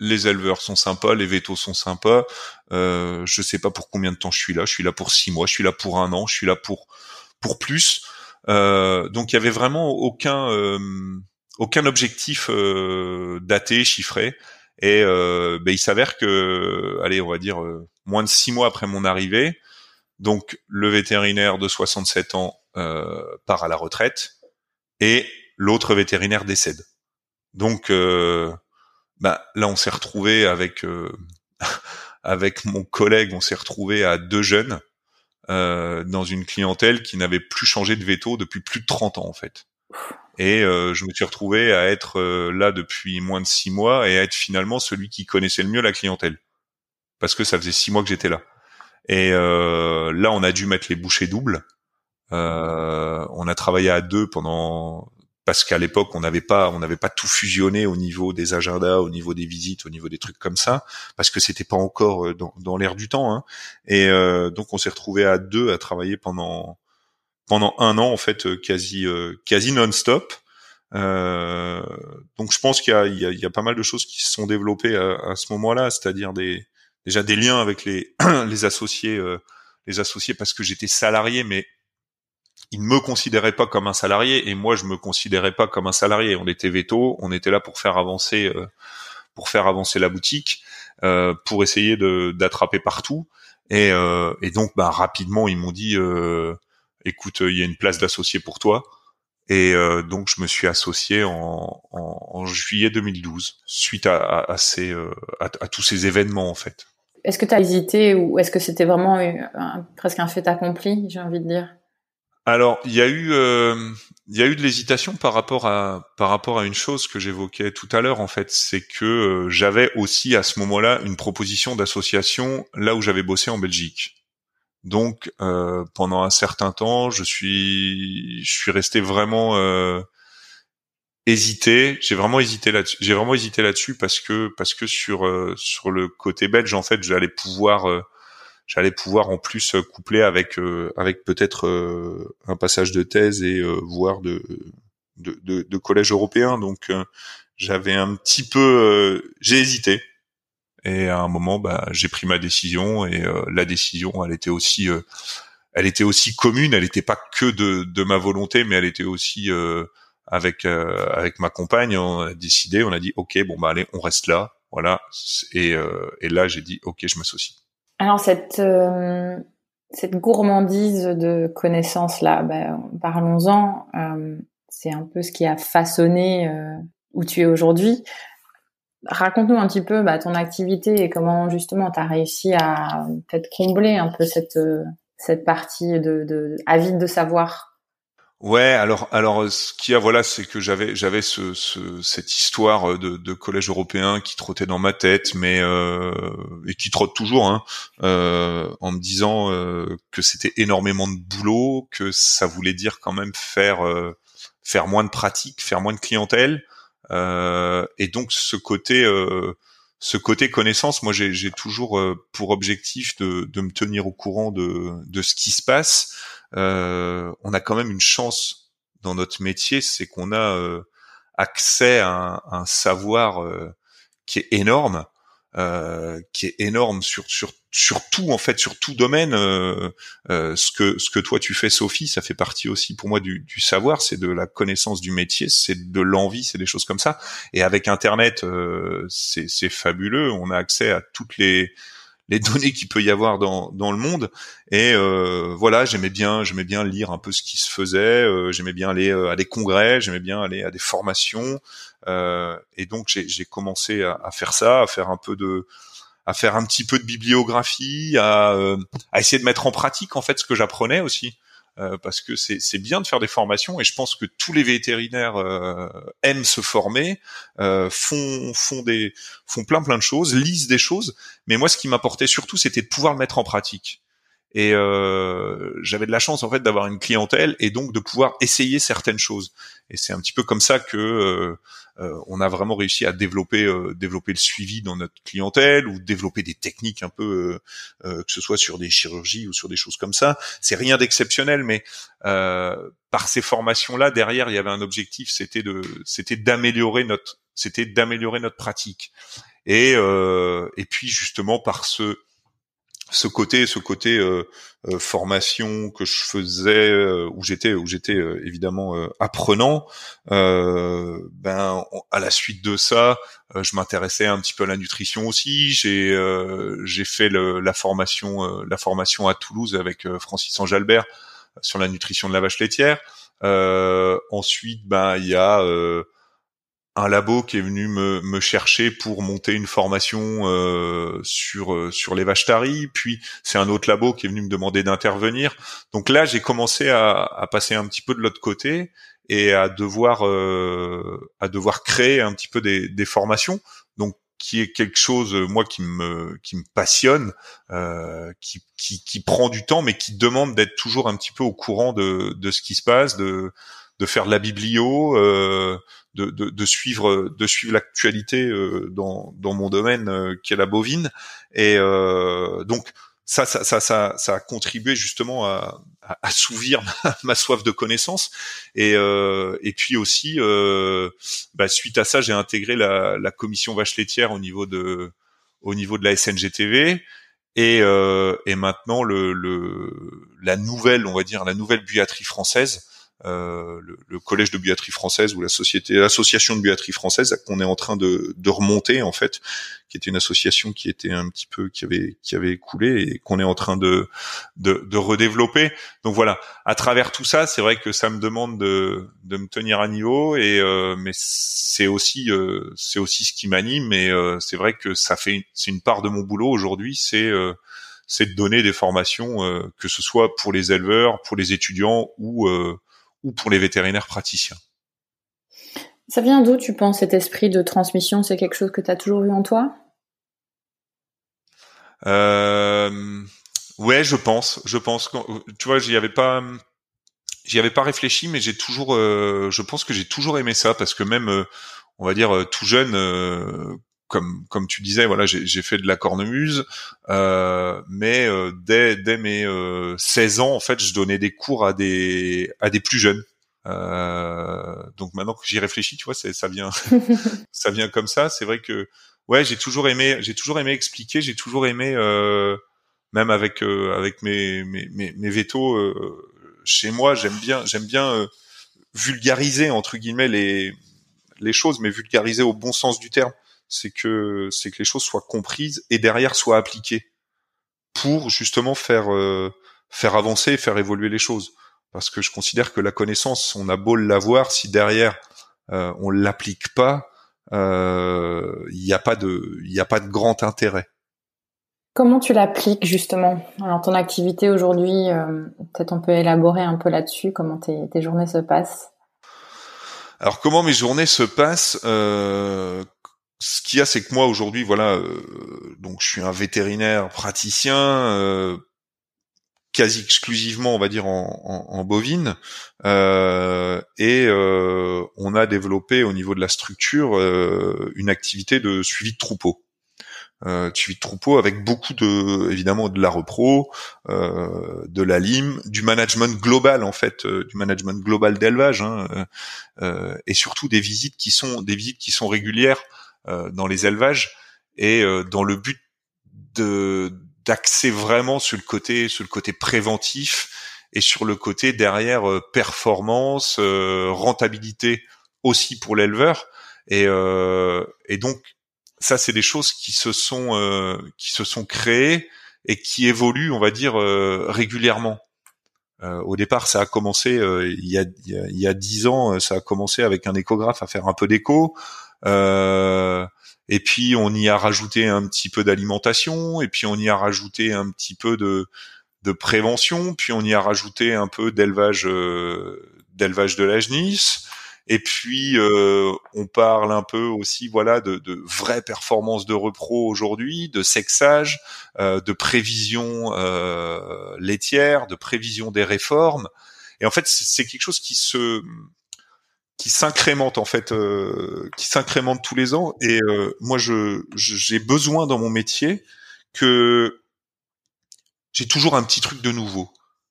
Les éleveurs sont sympas, les vétos sont sympas. Euh, je sais pas pour combien de temps je suis là. Je suis là pour six mois, je suis là pour un an, je suis là pour pour plus. donc, il y avait vraiment aucun aucun objectif daté, chiffré. Et euh, ben, il s'avère que, allez, on va dire euh, moins de six mois après mon arrivée, donc le vétérinaire de 67 ans euh, part à la retraite et l'autre vétérinaire décède. Donc euh, ben, là, on s'est retrouvé avec euh, avec mon collègue, on s'est retrouvé à deux jeunes euh, dans une clientèle qui n'avait plus changé de veto depuis plus de 30 ans en fait. Et euh, je me suis retrouvé à être euh, là depuis moins de six mois et à être finalement celui qui connaissait le mieux la clientèle, parce que ça faisait six mois que j'étais là. Et euh, là, on a dû mettre les bouchées doubles. on a travaillé à deux pendant parce qu'à l'époque on n'avait pas on n'avait pas tout fusionné au niveau des agendas, au niveau des visites, au niveau des trucs comme ça, parce que c'était pas encore dans, dans l'air du temps. Hein. Et donc on s'est retrouvé à deux à travailler pendant pendant un an en fait euh, quasi euh, quasi non-stop. Euh, donc je pense qu'il y y, y a pas mal de choses qui se sont développées à, à ce moment-là, c'est-à-dire des déjà des liens avec les les associés les associés parce que j'étais salarié mais ils ne me considéraient pas comme un salarié et moi je me considérais pas comme un salarié. On était veto, on était là pour faire avancer pour faire avancer la boutique, euh, pour essayer d'attraper partout. Et, euh, et donc bah rapidement ils m'ont dit euh, écoute, il y a une place d'associé pour toi. Et euh, donc je me suis associé en, en, juillet 2012 suite à, à, ces, euh, à, tous ces événements en fait. Est-ce que tu as hésité ou est-ce que c'était vraiment presque un fait accompli, j'ai envie de dire? Alors il y a eu euh, il y a eu de l'hésitation par rapport à par rapport à une chose que j'évoquais tout à l'heure en fait, c'est que j'avais aussi à ce moment-là une proposition d'association là où j'avais bossé en Belgique. Donc euh, pendant un certain temps, je suis je suis resté vraiment euh, hésité. J'ai vraiment hésité là-dessus. J'ai vraiment hésité là-dessus parce que parce que sur euh, sur le côté belge en fait, j'allais pouvoir euh, j'allais pouvoir en plus coupler avec avec peut-être un passage de thèse et voire de de, de, de collège européen. Donc j'avais un petit peu j'ai hésité et à un moment, bah, j'ai pris ma décision et euh, la décision, elle était aussi, euh, elle était aussi commune. Elle n'était pas que de, ma volonté, mais elle était aussi euh, avec avec ma compagne. On a décidé, on a dit, ok, bon bah allez, on reste là, voilà. Et, et là, j'ai dit, ok, je m'associe. Alors cette cette gourmandise de connaissances là, bah, parlons-en. c'est un peu ce qui a façonné où tu es aujourd'hui. Raconte-nous un petit peu bah, ton activité et comment justement tu as réussi à peut-être combler un peu cette euh, cette partie de, de avide de savoir. Ouais, alors alors ce qu'il y a voilà, c'est que j'avais j'avais ce, ce, cette histoire de, de collège européen qui trottait dans ma tête, mais euh, et qui trotte toujours, hein, euh, en me disant euh, que c'était énormément de boulot, que ça voulait dire quand même faire euh, faire moins de pratiques, faire moins de clientèle. Et donc ce côté ce côté connaissance, moi j'ai toujours pour objectif de, de, me tenir au courant de, de ce qui se passe. on a quand même une chance dans notre métier, c'est qu'on a accès à un, un savoir qui est énorme, euh, qui est énorme sur sur sur tout en fait sur tout domaine. Euh, euh, ce que ce que toi tu fais, Sophie, ça fait partie aussi pour moi du, du savoir, c'est de la connaissance du métier, c'est de l'envie, c'est des choses comme ça. Et avec Internet, euh, c'est c'est fabuleux. On a accès à toutes les les données qu'il peut y avoir dans, dans le monde. Et euh, voilà, j'aimais bien, j'aimais bien lire un peu ce qui se faisait. Euh, j'aimais bien aller euh, à des congrès, j'aimais bien aller à des formations. Et donc j'ai commencé à, à, faire ça, à faire un peu de, à faire un petit peu de bibliographie, à, à essayer de mettre en pratique en fait ce que j'apprenais aussi. Euh, parce que c'est bien de faire des formations et je pense que tous les vétérinaires euh, aiment se former, euh, font font des font plein plein de choses, lisent des choses. Mais moi, ce qui m'apportait surtout, c'était de pouvoir le mettre en pratique. Et j'avais de la chance en fait d'avoir une clientèle et donc de pouvoir essayer certaines choses. Et c'est un petit peu comme ça que euh, on a vraiment réussi à développer euh, développer le suivi dans notre clientèle ou développer des techniques un peu euh, que ce soit sur des chirurgies ou sur des choses comme ça. C'est rien d'exceptionnel, mais par ces formations là derrière il y avait un objectif, c'était de c'était d'améliorer notre c'était d'améliorer notre pratique. Et et puis justement par ce ce côté ce côté euh, euh, formation que je faisais euh, où j'étais où j'étais évidemment apprenant ben à la suite de ça je m'intéressais un petit peu à la nutrition aussi. J'ai j'ai fait le, la formation la formation à Toulouse avec Francis Anjalbert sur la nutrition de la vache laitière. Ensuite ben il y a un labo qui est venu me, chercher pour monter une formation euh, sur euh, sur les vaches taries, puis c'est un autre labo qui est venu me demander d'intervenir. Donc là, j'ai commencé à, passer un petit peu de l'autre côté et à devoir euh, à devoir créer un petit peu des, des, formations. Donc qui est quelque chose moi qui me qui me passionne, qui, qui prend du temps, mais qui demande d'être toujours un petit peu au courant de de ce qui se passe, de faire de la biblio, euh, de, de, de, suivre de suivre l'actualité euh, dans, dans mon domaine euh, qui est la bovine. Et euh, donc ça, ça, ça, ça, ça a contribué justement à, assouvir ma, soif de connaissances. Et, euh, et puis aussi, euh, bah, suite à ça, j'ai intégré la, la commission vache laitière au niveau de au niveau de la SNGTV. Et, euh, et maintenant le, le, la nouvelle, on va dire la nouvelle buatterie française, euh, le, le, collège de buatterie française ou la société, l'association de buatterie française qu'on est en train de, de, remonter en fait, qui était une association qui était un petit peu qui avait qui avait coulé et qu'on est en train de, de, de redévelopper. Donc voilà, à travers tout ça, c'est vrai que ça me demande de, de me tenir à niveau et euh, mais c'est aussi euh, c'est aussi ce qui m'anime et euh, c'est vrai que ça fait c'est une part de mon boulot aujourd'hui, c'est c'est de donner des formations, que ce soit pour les éleveurs, pour les étudiants ou ou pour les vétérinaires praticiens. Ça vient d'où, tu penses, cet esprit de transmission? C'est quelque chose que tu as toujours eu en toi? Euh, Ouais, je pense. Je pense. Tu vois, j'y avais pas, j'y avais pas réfléchi, mais j'ai toujours, euh, je pense que j'ai toujours aimé ça parce que même, euh, on va dire, euh, tout jeune, comme comme tu disais, voilà, j'ai fait de la cornemuse, euh, mais euh, dès dès mes 16 euh, ans, en fait, je donnais des cours à des à des plus jeunes. donc maintenant que j'y réfléchis, tu vois, ça vient ça vient comme ça. C'est vrai que ouais, j'ai toujours aimé j'ai toujours aimé expliquer, j'ai toujours aimé même avec avec mes mes mes, mes vétos chez moi, j'aime bien j'aime bien vulgariser entre guillemets les les choses, mais vulgariser au bon sens du terme c'est que c'est que les choses soient comprises et derrière soient appliquées pour justement faire euh, faire avancer et faire évoluer les choses. Parce que je considère que la connaissance, on a beau l'avoir, si derrière euh, on l'applique pas, il euh, n'y a pas de il y a pas de grand intérêt. Comment tu l'appliques justement? Alors ton activité aujourd'hui, euh, peut-être on peut élaborer un peu là-dessus. Comment tes, tes journées se passent? Alors comment mes journées se passent? Euh, ce qu'il y a, c'est que moi aujourd'hui, voilà, euh, donc je suis un vétérinaire praticien euh, quasi exclusivement, on va dire, en, bovine. Euh, et on a développé au niveau de la structure une activité de suivi de troupeau. Suivi de troupeau avec beaucoup de, évidemment, de la repro, de la lime, du management global en fait, du management global d'élevage, hein, et surtout des visites qui sont des visites qui sont régulières dans les élevages et dans le but de d'axer vraiment sur le côté sur le côté préventif et sur le côté derrière euh, performance, euh, rentabilité aussi pour l'éleveur et euh, et donc ça c'est des choses qui se sont qui se sont créées et qui évoluent on va dire régulièrement. au départ, ça a commencé il y a il y a dix ans, ça a commencé avec un échographe à faire un peu d'écho. Euh, et puis on y a rajouté un petit peu d'alimentation, et puis on y a rajouté un petit peu de, de prévention, puis on y a rajouté un peu d'élevage euh, d'élevage de la genisse. Et puis euh, on parle un peu aussi, voilà, de, de vraies performances de repro aujourd'hui, de sexage, euh, de prévision euh, laitière, de prévision des réformes. Et en fait, c'est quelque chose qui se qui s'incrémente en fait, euh, qui s'incrémente tous les ans. Et euh, moi, je j'ai besoin dans mon métier que j'ai toujours un petit truc de nouveau.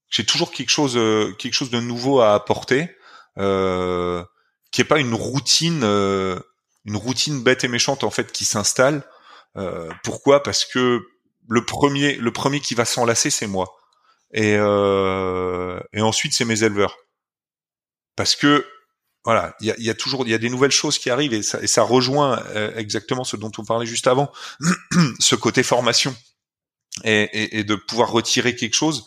J'ai toujours quelque chose, euh, quelque chose de nouveau à apporter, euh, qui est pas une routine, euh, une routine bête et méchante en fait qui s'installe. pourquoi? Parce que le premier, le premier qui va s'enlacer, c'est moi. Et, et ensuite, c'est mes éleveurs. Parce que voilà, il y a, toujours, il y a des nouvelles choses qui arrivent et ça, rejoint euh, exactement ce dont on parlait juste avant, ce côté formation et, de pouvoir retirer quelque chose.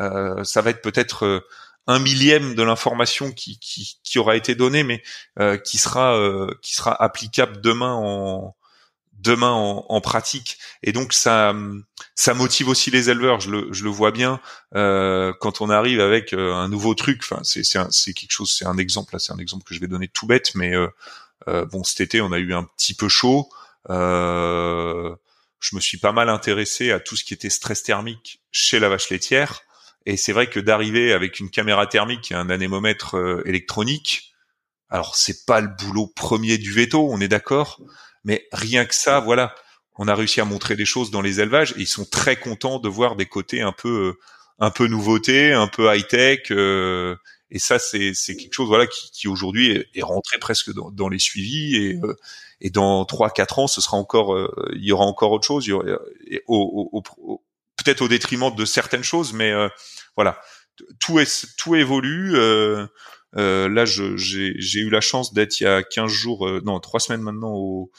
Euh, ça va être peut-être euh, un millième de l'information qui, qui, aura été donnée, mais qui sera qui sera applicable demain en demain en, en, pratique. Et donc ça, ça motive aussi les éleveurs. Je le, je le vois bien euh, quand on arrive avec euh, un nouveau truc. Enfin, c'est c'est quelque chose. C'est un exemple. Là, c'est un exemple que je vais donner tout bête, mais euh, euh, bon, cet été, on a eu un petit peu chaud. Euh, je me suis pas mal intéressé à tout ce qui était stress thermique chez la vache laitière. Et c'est vrai que d'arriver avec une caméra thermique et un anémomètre électronique, alors c'est pas le boulot premier du veto, on est d'accord, mais rien que ça, voilà, on a réussi à montrer des choses dans les élevages et ils sont très contents de voir des côtés un peu, euh, un peu nouveautés, un peu high tech. Euh, et ça, c'est quelque chose voilà qui, qui aujourd'hui est, rentré presque dans, dans les suivis et euh, et dans trois quatre ans, ce sera encore, il y aura encore autre chose. Il y aura, au, peut-être au détriment de certaines choses, mais voilà, tout est tout évolue. Euh, là, j'ai eu la chance d'être il y a 15 jours, non, trois semaines maintenant au,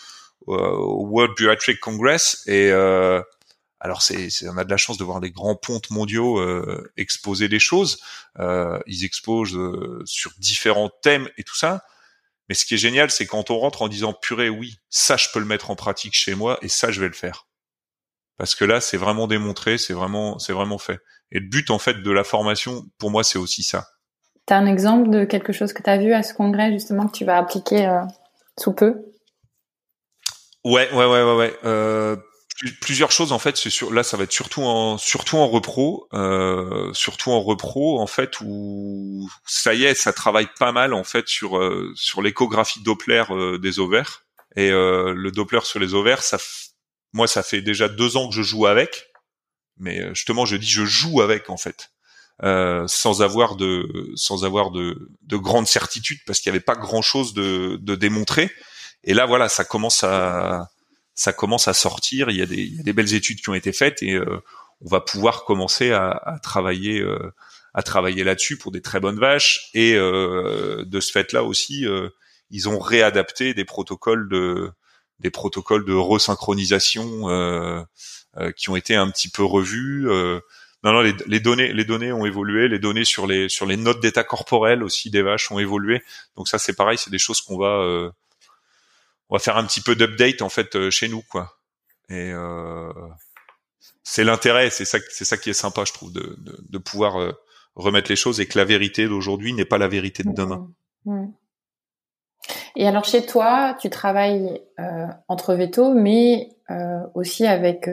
au World Pediatric Congress et euh, alors c'est, on a de la chance de voir les grands pontes mondiaux euh, exposer des choses. Euh, ils exposent euh, sur différents thèmes et tout ça. Mais ce qui est génial, c'est quand on rentre en disant purée, oui, ça je peux le mettre en pratique chez moi et ça je vais le faire. Parce que là, c'est vraiment démontré, c'est vraiment, c'est vraiment fait. Et le but en fait de la formation, pour moi, c'est aussi ça. T'as un exemple de quelque chose que tu as vu à ce congrès justement que tu vas appliquer euh, sous peu? Ouais, ouais, ouais, ouais, ouais. Euh, plusieurs choses en fait. C'est sur là, ça va être surtout en surtout en repro, euh, surtout en repro en fait où ça y est, ça travaille pas mal en fait sur euh, sur l'échographie Doppler euh, des ovaires et euh, le Doppler sur les ovaires. Ça, moi, ça fait déjà deux ans que je joue avec, mais justement, je dis je joue avec en fait. Euh, sans avoir de sans avoir de, de grandes certitudes parce qu'il n'y avait pas grand chose de, de démontrer et là, voilà, ça commence à ça commence à sortir. Il y a des, il y a des belles études qui ont été faites et euh, on va pouvoir commencer à, à travailler euh, à travailler là-dessus pour des très bonnes vaches. Et euh, de ce fait-là aussi, ils ont réadapté des protocoles de des protocoles de resynchronisation qui ont été un petit peu revus. Non, non, les, les, données, les données ont évolué. Les données sur les sur les notes d'état corporel aussi des vaches ont évolué. Donc ça, c'est pareil, c'est des choses qu'on va on va faire un petit peu d'update en fait euh, chez nous quoi. Et euh, c'est l'intérêt, c'est ça, c'est ça qui est sympa, je trouve, de, de, pouvoir euh, remettre les choses et que la vérité d'aujourd'hui n'est pas la vérité de demain. Et alors chez toi, tu travailles euh, entre veto, mais euh, aussi avec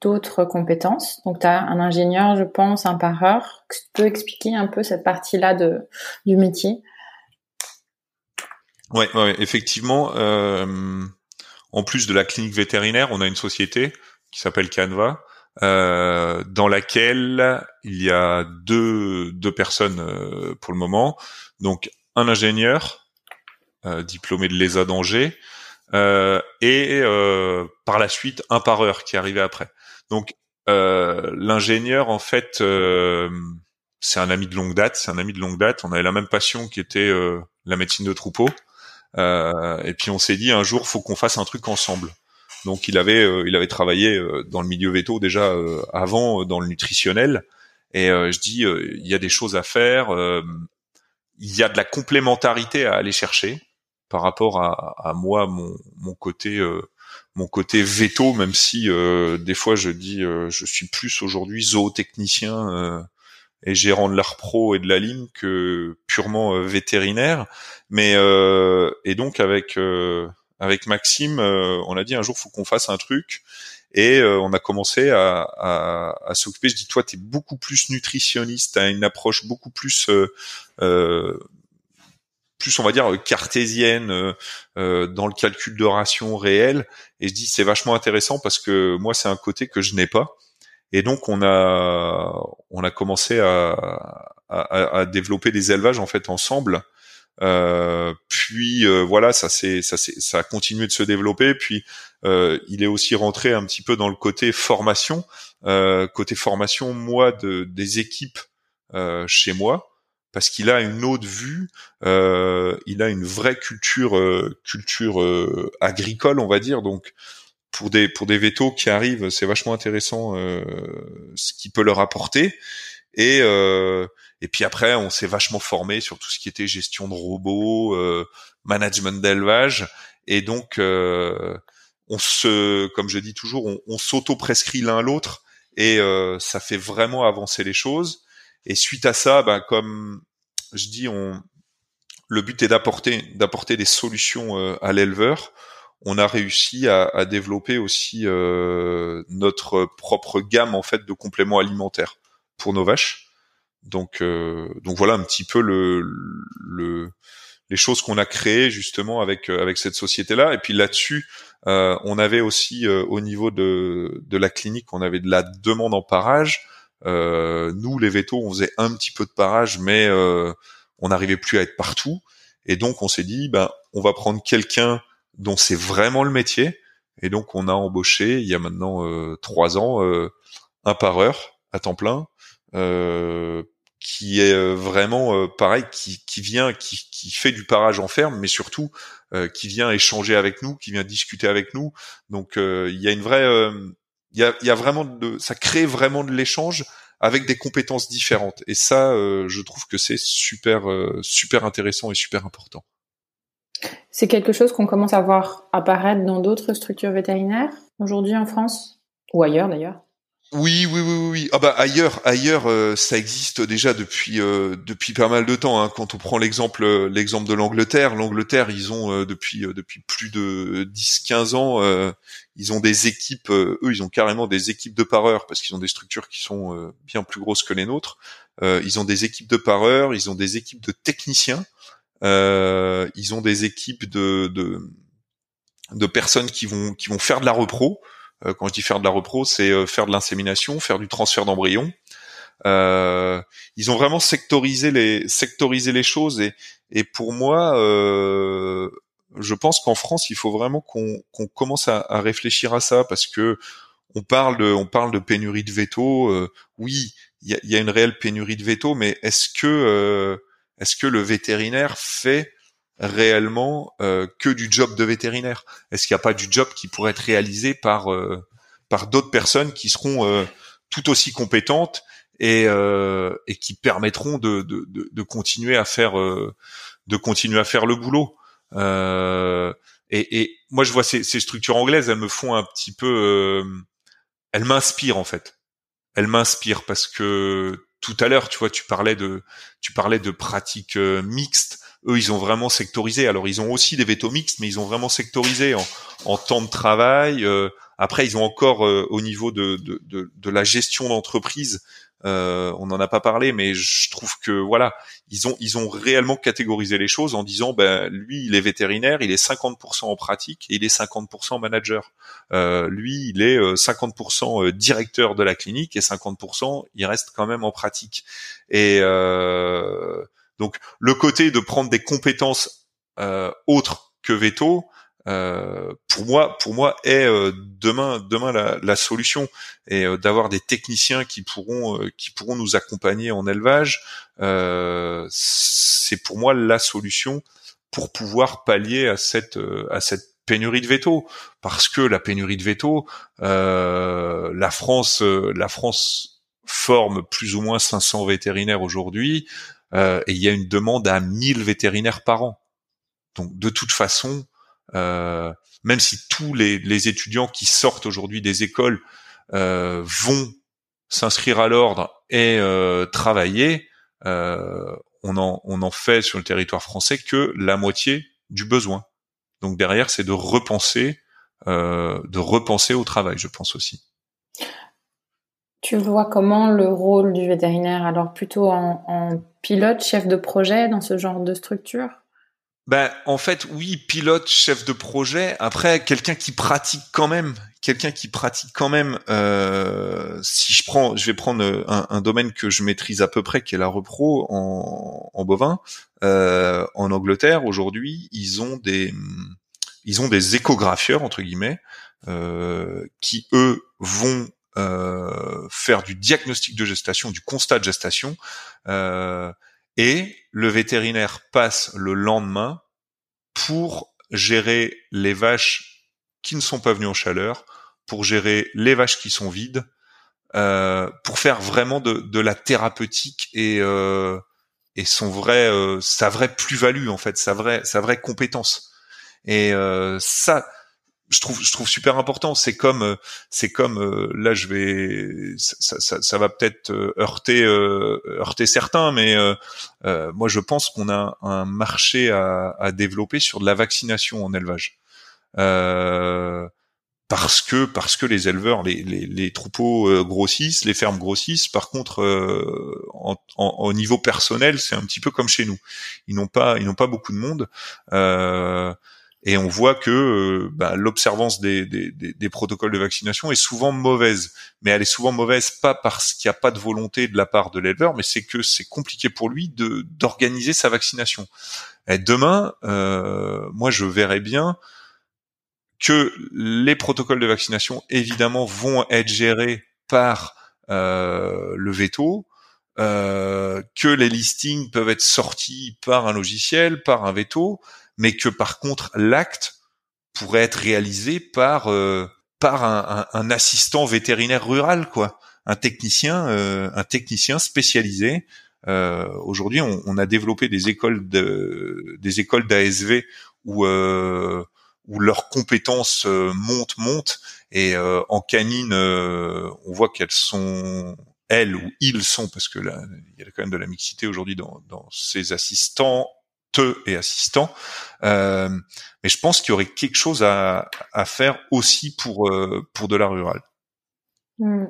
d'autres compétences. Donc, tu as un ingénieur, je pense, un pareur. Tu peux expliquer un peu cette partie-là du métier? Ouais, ouais, effectivement. Euh, en plus de la clinique vétérinaire, on a une société qui s'appelle Canva, euh, dans laquelle il y a deux deux personnes euh, pour le moment. Donc, un ingénieur euh, diplômé de l'ESA d'Angers et par la suite un pareur qui est arrivé après. Donc euh, l'ingénieur, en fait, euh, c'est un ami de longue date. C'est un ami de longue date. On avait la même passion qui était euh, la médecine de troupeau. et puis on s'est dit un jour, faut qu'on fasse un truc ensemble. Donc il avait, il avait travaillé dans le milieu veto déjà avant, dans le nutritionnel. Et je dis, il y a des choses à faire. il y a de la complémentarité à aller chercher par rapport à, moi, mon côté mon côté veto, même si euh, des fois je dis euh, je suis plus aujourd'hui zootechnicien euh, et gérant de l'art pro et de la ligne que purement vétérinaire. Mais et donc avec avec Maxime, on a dit un jour faut qu'on fasse un truc et on a commencé à, à, à s'occuper. Je dis toi t'es beaucoup plus nutritionniste, t'as une approche beaucoup plus on va dire cartésienne euh, euh, dans le calcul de ration réel. Et je dis c'est vachement intéressant parce que moi c'est un côté que je n'ai pas. Et donc on a on a commencé à, à, développer des élevages en fait ensemble. Euh, puis euh, voilà ça c'est ça c'est ça a continué de se développer. Puis euh, il est aussi rentré un petit peu dans le côté formation. Côté formation moi de des équipes chez moi parce qu'il a une autre vue, euh, il a une vraie culture euh, culture euh, agricole, on va dire. Donc pour des pour des vétos qui arrivent, c'est vachement intéressant ce qu'il peut leur apporter. Et et puis après, on s'est vachement formé sur tout ce qui était gestion de robots, management d'élevage, et donc on se, comme je dis toujours, on, on s'auto-prescrit l'un l'autre, et ça fait vraiment avancer les choses. Et suite à ça, ben, comme je dis, on, le but est d'apporter d'apporter des solutions euh, à l'éleveur. On a réussi à, à développer aussi euh, notre propre gamme en fait de compléments alimentaires pour nos vaches. Donc euh, donc voilà un petit peu le, le les choses qu'on a créées justement avec avec cette société là. Et puis là-dessus, on avait aussi au niveau de de la clinique, on avait de la demande en parage. Euh, nous, les vétos, on faisait un petit peu de parage, mais euh, on n'arrivait plus à être partout. Et donc, on s'est dit, ben, on va prendre quelqu'un dont c'est vraiment le métier. Et donc, on a embauché, il y a maintenant euh, trois ans, un pareur à temps plein, qui est vraiment pareil, qui, qui vient, qui, qui, fait du parage en ferme, mais surtout qui vient échanger avec nous, qui vient discuter avec nous. Donc, il y a une vraie il y a, y a, vraiment de, ça crée vraiment de l'échange avec des compétences différentes. Et ça, euh, je trouve que c'est super, euh, super intéressant et super important. C'est quelque chose qu'on commence à voir apparaître dans d'autres structures vétérinaires aujourd'hui en France ou ailleurs d'ailleurs? Oui, oui, oui, oui. Ah bah ailleurs, ailleurs, euh, ça existe déjà depuis euh, depuis pas mal de temps. Hein. Quand on prend l'exemple euh, l'exemple de l'Angleterre, l'Angleterre, ils ont depuis depuis plus de 10-15 ans, ils ont des équipes. eux, ils ont carrément des équipes de pareurs parce qu'ils ont des structures qui sont bien plus grosses que les nôtres. ils ont des équipes de pareurs, ils ont des équipes de techniciens, ils ont des équipes de, de de personnes qui vont qui vont faire de la repro. Euh, quand je dis faire de la repro, c'est euh, faire de l'insémination, faire du transfert d'embryons. Euh, ils ont vraiment sectorisé les sectorisé les choses et, et pour moi, euh, je pense qu'en France, il faut vraiment qu'on qu'on commence à, à, réfléchir à ça parce que on parle de on parle de pénurie de veto. Euh, oui, il y a, y a, une réelle pénurie de veto, mais est-ce que euh, est-ce que le vétérinaire fait réellement euh, que du job de vétérinaire. Est-ce qu'il n'y a pas du job qui pourrait être réalisé par euh, par d'autres personnes qui seront euh, tout aussi compétentes et, et qui permettront de, de, de, de continuer à faire de continuer à faire le boulot. Et, et, moi je vois ces, ces, structures anglaises elles me font un petit peu elles m'inspirent en fait. Elles m'inspirent parce que tout à l'heure tu vois tu parlais de tu parlais de pratiques mixtes eux, ils ont vraiment sectorisé. Alors, ils ont aussi des vétos mixtes, mais ils ont vraiment sectorisé en, temps de travail, euh, après, ils ont encore au niveau de, de, de, de la gestion d'entreprise euh, on n'en a pas parlé, mais je trouve que voilà, ils ont ils ont réellement catégorisé les choses en disant ben lui il est vétérinaire, il est 50% en pratique et il est 50% manager. Euh, lui il est 50% euh, directeur de la clinique et 50% il reste quand même en pratique. Et donc le côté de prendre des compétences autres que veto, euh, pour moi, pour moi, est euh, demain, demain la, solution et euh, d'avoir des techniciens qui pourront, qui pourront nous accompagner en élevage. c'est pour moi la solution pour pouvoir pallier à cette, à cette pénurie de veto, parce que la pénurie de veto, la France, la France forme plus ou moins 500 vétérinaires aujourd'hui, et il y a une demande à 1000 vétérinaires par an. Donc de toute façon, euh, même si tous les, étudiants qui sortent aujourd'hui des écoles euh, vont s'inscrire à l'ordre et euh, travailler, on en, on en fait sur le territoire français que la moitié du besoin. Donc derrière, c'est de repenser, de repenser au travail, je pense aussi. Tu vois comment le rôle du vétérinaire Alors plutôt en pilote, chef de projet dans ce genre de structure? Ben, en fait, oui, pilote, chef de projet. Après, quelqu'un qui pratique quand même, quelqu'un qui pratique quand même. Euh, si je prends, je vais prendre un, domaine que je maîtrise à peu près, qui est la repro en, en bovin. Euh, en Angleterre, aujourd'hui, ils ont des, ils ont des échographieurs entre guillemets, euh, qui eux vont faire du diagnostic de gestation, du constat de gestation. Euh, et le vétérinaire passe le lendemain pour gérer les vaches qui ne sont pas venues en chaleur, pour gérer les vaches qui sont vides, euh, pour faire vraiment de, la thérapeutique et euh, et son vrai euh, sa vraie plus-value en fait, sa vraie sa vraie compétence. Et ça, je trouve je trouve super important. C'est comme euh, c'est comme euh, là je vais ça, ça, ça va peut-être euh, heurter heurter certains mais moi je pense qu'on a un marché à, à, développer sur de la vaccination en élevage. Parce que parce que les éleveurs les, les, les troupeaux grossissent les fermes grossissent. Par contre en, en, au niveau personnel c'est un petit peu comme chez nous. Ils n'ont pas ils n'ont pas beaucoup de monde et on voit que euh, bah, l'observance des, des, des, protocoles de vaccination est souvent mauvaise. Mais elle est souvent mauvaise pas parce qu'il n'y a pas de volonté de la part de l'éleveur, mais c'est que c'est compliqué pour lui de d'organiser sa vaccination. Et demain, euh, moi je verrais bien que les protocoles de vaccination évidemment vont être gérés par euh, le veto, euh, que les listings peuvent être sortis par un logiciel, par un veto, mais que par contre l'acte pourrait être réalisé par euh, par un, un, assistant vétérinaire rural, quoi, un technicien, euh, un technicien spécialisé. Euh, Aujourd'hui, on, on, a développé des écoles de, des écoles d'ASV où euh, où leurs compétences montent, montent, et en canine, on voit qu'elles sont elles ou ils sont, parce que là, il y a quand même de la mixité aujourd'hui dans, dans ces assistants et assistants. Euh, mais je pense qu'il y aurait quelque chose à, à faire aussi pour euh, pour de la rurale. Hmm.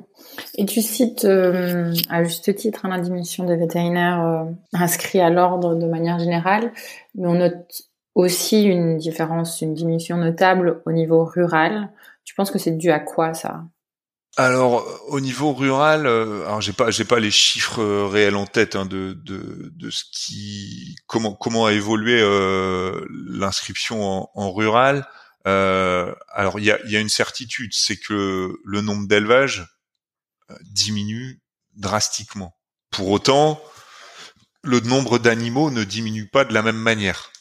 Et tu cites euh, à juste titre hein, la diminution des vétérinaires euh, inscrits à l'ordre de manière générale, mais on note aussi une différence, une diminution notable au niveau rural. Tu penses que c'est dû à quoi ça? Alors au niveau rural, euh, alors j'ai pas j'ai pas les chiffres euh, réels en tête hein, de, de, de ce qui comment comment a évolué euh, l'inscription en, rural. Euh, alors il y a, y a une certitude, c'est que le nombre d'élevages diminue drastiquement. Pour autant, le nombre d'animaux ne diminue pas de la même manière.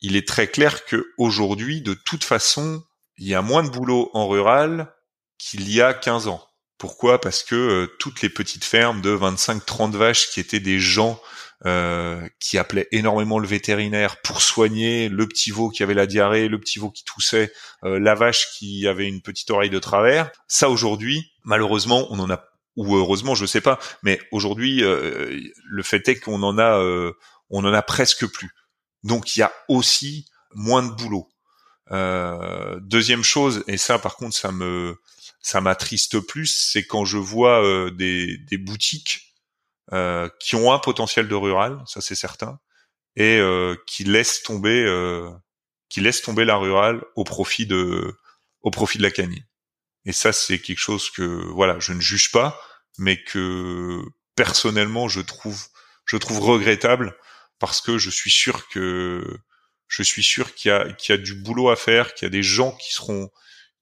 il est très clair que aujourd'hui, de toute façon, il y a moins de boulot en rural qu'il y a 15 ans. Pourquoi? Parce que euh, toutes les petites fermes de 25-30 vaches qui étaient des gens euh, qui appelaient énormément le vétérinaire pour soigner le petit veau qui avait la diarrhée, le petit veau qui toussait, euh, la vache qui avait une petite oreille de travers. Ça aujourd'hui, malheureusement, on en a ou heureusement, je sais pas, mais aujourd'hui, le fait est qu'on en a, on en a presque plus. Donc il y a aussi moins de boulot. Euh, deuxième chose, et ça par contre ça me ça m'attriste plus, c'est quand je vois euh, des, des boutiques euh, qui ont un potentiel de rural, ça c'est certain, et euh, qui laissent tomber qui laissent tomber la rurale au profit de au profit de la canine. Et ça c'est quelque chose que voilà, je ne juge pas, mais que personnellement je trouve je trouve regrettable parce que je suis sûr que je suis sûr qu'il y a qu'il y a du boulot à faire, qu'il y a des gens qui seront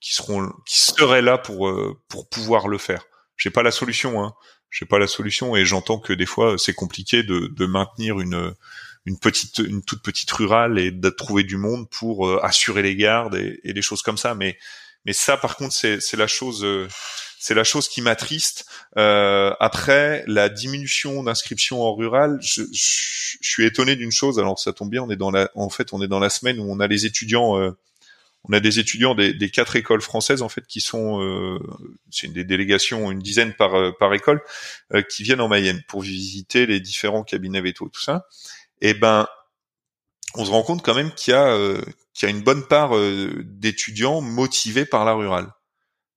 qui seront qui seraient là pour euh, pour pouvoir le faire. J'ai pas la solution, hein. J'ai pas la solution et j'entends que des fois c'est compliqué de, de maintenir une une petite une toute petite rurale et de trouver du monde pour euh, assurer les gardes et, et, des choses comme ça. Mais mais ça par contre c'est la chose euh, c'est la chose qui m'attriste. Euh, après, la diminution d'inscription en rural, je, je, suis étonné d'une chose. Alors ça tombe bien, on est dans la, en fait, on est dans la semaine où on a les étudiants, euh, on a des étudiants des, des, quatre écoles françaises en fait qui sont, euh, c'est une des délégations, une dizaine par euh, par école, euh, qui viennent en Mayenne pour visiter les différents cabinets veto, tout ça. Et ben, on se rend compte quand même qu'il y a a une bonne part d'étudiants motivés par la rurale.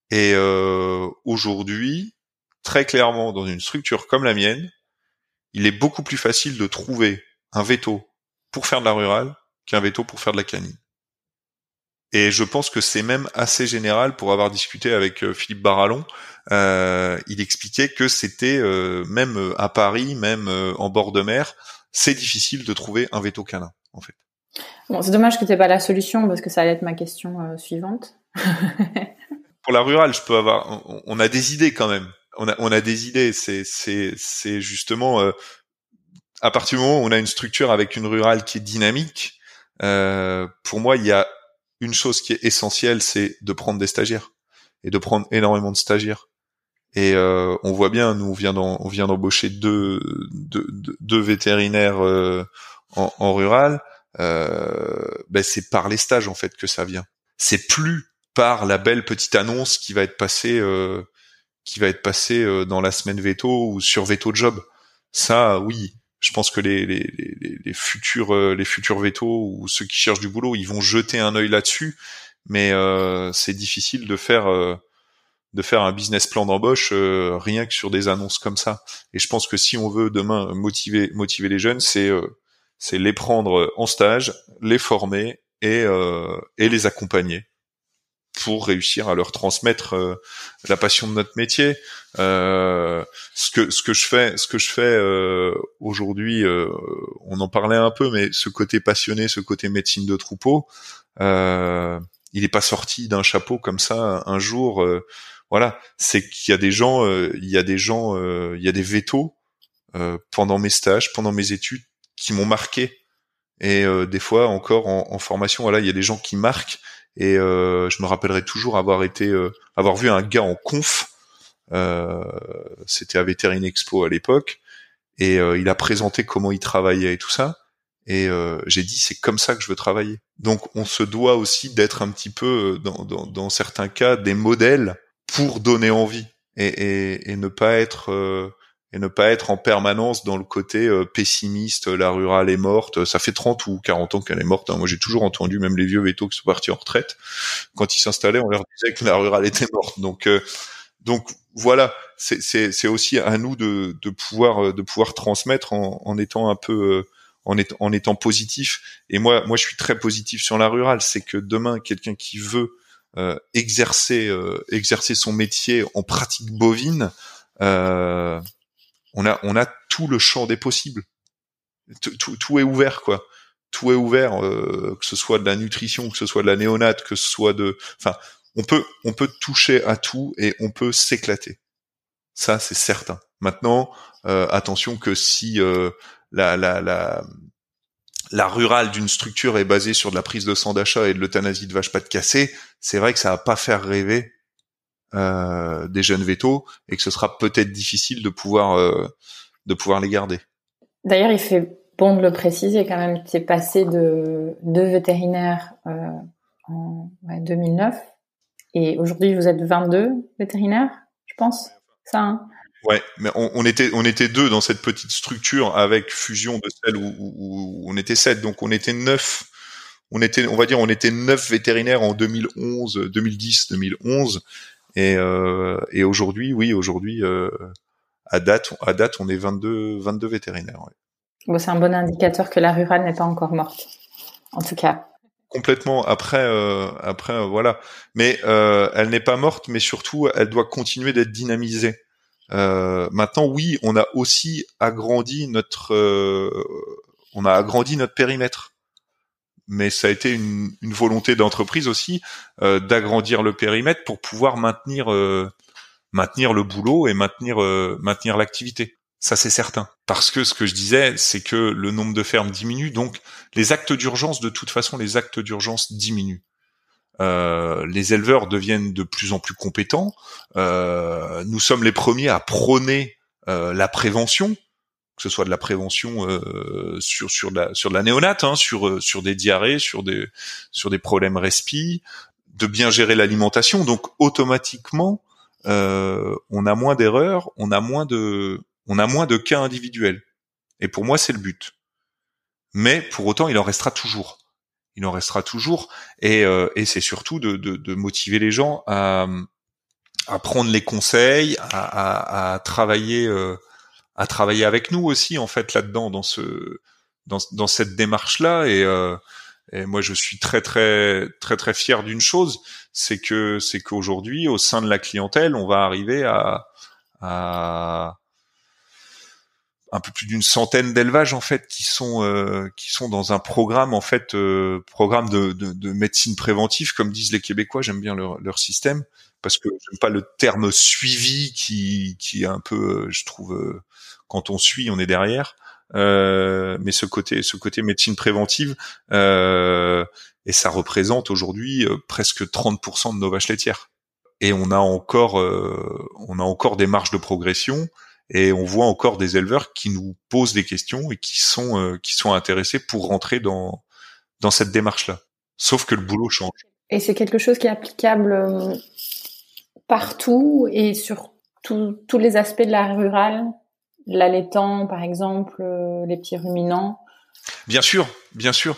Et euh, aujourd'hui, très clairement, dans une structure comme la mienne, il est beaucoup plus facile de trouver un veto pour faire de la rurale qu'un veto pour faire de la canine. Et je pense que c'est même assez général pour avoir discuté avec euh, Philippe Barallon. Euh, il expliquait que c'était euh, même euh, à Paris, même en bord de mer, c'est difficile de trouver un veto canin, en fait. Bon, c'est dommage que tu pas la solution parce que ça allait être ma question suivante. pour la rurale, je peux avoir. On, a des idées quand même. On a, on a des idées. C'est, c'est, c'est justement euh, à partir du moment où on a une structure avec une rurale qui est dynamique. Euh, pour moi, il y a une chose qui est essentielle, c'est de prendre des stagiaires et de prendre énormément de stagiaires. Et euh, on voit bien, nous on vient on vient d'embaucher deux, deux, deux, vétérinaires euh, en, en, rural. Euh, ben c'est par les stages en fait que ça vient. C'est plus par la belle petite annonce qui va être passée euh, qui va être passée euh, dans la semaine veto ou sur veto job. Ça, oui, je pense que les, les, les, les futurs euh, les futurs veto ou ceux qui cherchent du boulot, ils vont jeter un œil là-dessus, mais c'est difficile de faire de faire un business plan d'embauche rien que sur des annonces comme ça. Et je pense que si on veut demain motiver motiver les jeunes, c'est c'est les prendre en stage, les former et et les accompagner pour réussir à leur transmettre euh, la passion de notre métier. Euh, ce que je fais, ce que je fais euh, aujourd'hui, euh, on en parlait un peu, mais ce côté passionné, ce côté médecine de troupeau, il n'est pas sorti d'un chapeau comme ça un jour. voilà, c'est qu'il y a des gens, il y a des gens, il y a des vétos pendant mes stages, pendant mes études, qui m'ont marqué. Et des fois encore en, en formation, voilà, il y a des gens qui marquent et euh, je me rappellerai toujours avoir été, euh, avoir vu un gars en conf. Euh, c'était à Vétérine Expo à l'époque, et il a présenté comment il travaillait et tout ça. Et j'ai dit c'est comme ça que je veux travailler. Donc on se doit aussi d'être un petit peu dans, dans, dans, certains cas des modèles pour donner envie et, et, et ne pas être et ne pas être en permanence dans le côté euh, pessimiste, la rurale est morte. Ça fait 30 ou 40 ans qu'elle est morte. Hein. Moi, j'ai toujours entendu, même les vieux vétos qui sont partis en retraite, quand ils s'installaient, on leur disait que la rurale était morte. Donc, euh, donc voilà, c'est aussi à nous de, de pouvoir euh, de pouvoir transmettre en, en étant un peu en, est, en étant positif. Et moi, moi, je suis très positif sur la rurale. C'est que demain, quelqu'un qui veut exercer exercer son métier en pratique bovine, euh, on a on a tout le champ des possibles. Tout, est ouvert quoi. Tout est ouvert, euh, que ce soit de la nutrition, que ce soit de la néonate, que ce soit de, enfin, on peut on peut toucher à tout et on peut s'éclater. Ça c'est certain. Maintenant, euh, attention que si euh, la, la, la la rurale d'une structure est basée sur de la prise de sang d'achat et de l'euthanasie de vache pas de cassé, c'est vrai que ça va pas faire rêver euh, des jeunes vétos et que ce sera peut-être difficile de pouvoir euh, de pouvoir les garder. D'ailleurs, il fait bon de le préciser quand même. Tu es passé de deux vétérinaires euh, en 2009 et aujourd'hui vous êtes 22 vétérinaires, je pense. Ça. Hein? Ouais, mais on, était on était deux dans cette petite structure avec fusion de celle où, où, on était sept, donc on était neuf. on était, on va dire, on était neuf vétérinaires en 2011, 2010, 2011, et, euh, et aujourd'hui, oui, aujourd'hui, euh, à date, à date, on est 22, 22 vétérinaires. Bon, c'est un bon indicateur que la rurale n'est pas encore morte, en tout cas. Complètement. Après, euh, après, euh, voilà. Mais euh, elle n'est pas morte, mais surtout, elle doit continuer d'être dynamisée. Euh, maintenant, oui, on a aussi agrandi notre, euh, on a agrandi notre périmètre mais ça a été une, volonté d'entreprise aussi euh, d'agrandir le périmètre pour pouvoir maintenir euh, maintenir le boulot et maintenir euh, maintenir l'activité. Ça c'est certain. Parce que ce que je disais, c'est que le nombre de fermes diminue, donc les actes d'urgence, de toute façon, les actes d'urgence diminuent. Les éleveurs deviennent de plus en plus compétents. Nous sommes les premiers à prôner la prévention, que ce soit de la prévention euh, sur sur de la sur de la néonate, hein, sur euh, sur des diarrhées, sur des sur des problèmes respi, de bien gérer l'alimentation. Donc automatiquement, euh, on a moins d'erreurs, on a moins de on a moins de cas individuels. Et pour moi, c'est le but. Mais pour autant, il en restera toujours. Il en restera toujours. Et, euh, et c'est surtout de, de, de, motiver les gens à, à prendre les conseils, à, à, à travailler euh, à travailler avec nous aussi en fait là-dedans dans ce dans, dans cette démarche là et, euh, et moi je suis très très très très fier d'une chose c'est que c'est qu'aujourd'hui au sein de la clientèle on va arriver à, à un peu plus d'une centaine d'élevages en fait qui sont euh, qui sont dans un programme en fait euh, programme de, de, de, médecine préventive comme disent les Québécois. J'aime bien leur, leur système parce que j'aime pas le terme suivi qui qui est un peu euh, je trouve euh, quand on suit, on est derrière. Euh, mais ce côté, ce côté médecine préventive, euh, et ça représente aujourd'hui euh, presque 30% de nos vaches laitières. Et on a encore, euh, on a encore des marges de progression, et on voit encore des éleveurs qui nous posent des questions et qui sont, euh, qui sont intéressés pour rentrer dans dans cette démarche-là. Sauf que le boulot change. Et c'est quelque chose qui est applicable partout et sur tous les aspects de la rurale l'allaitant, par exemple, euh, les petits ruminants Bien sûr, bien sûr.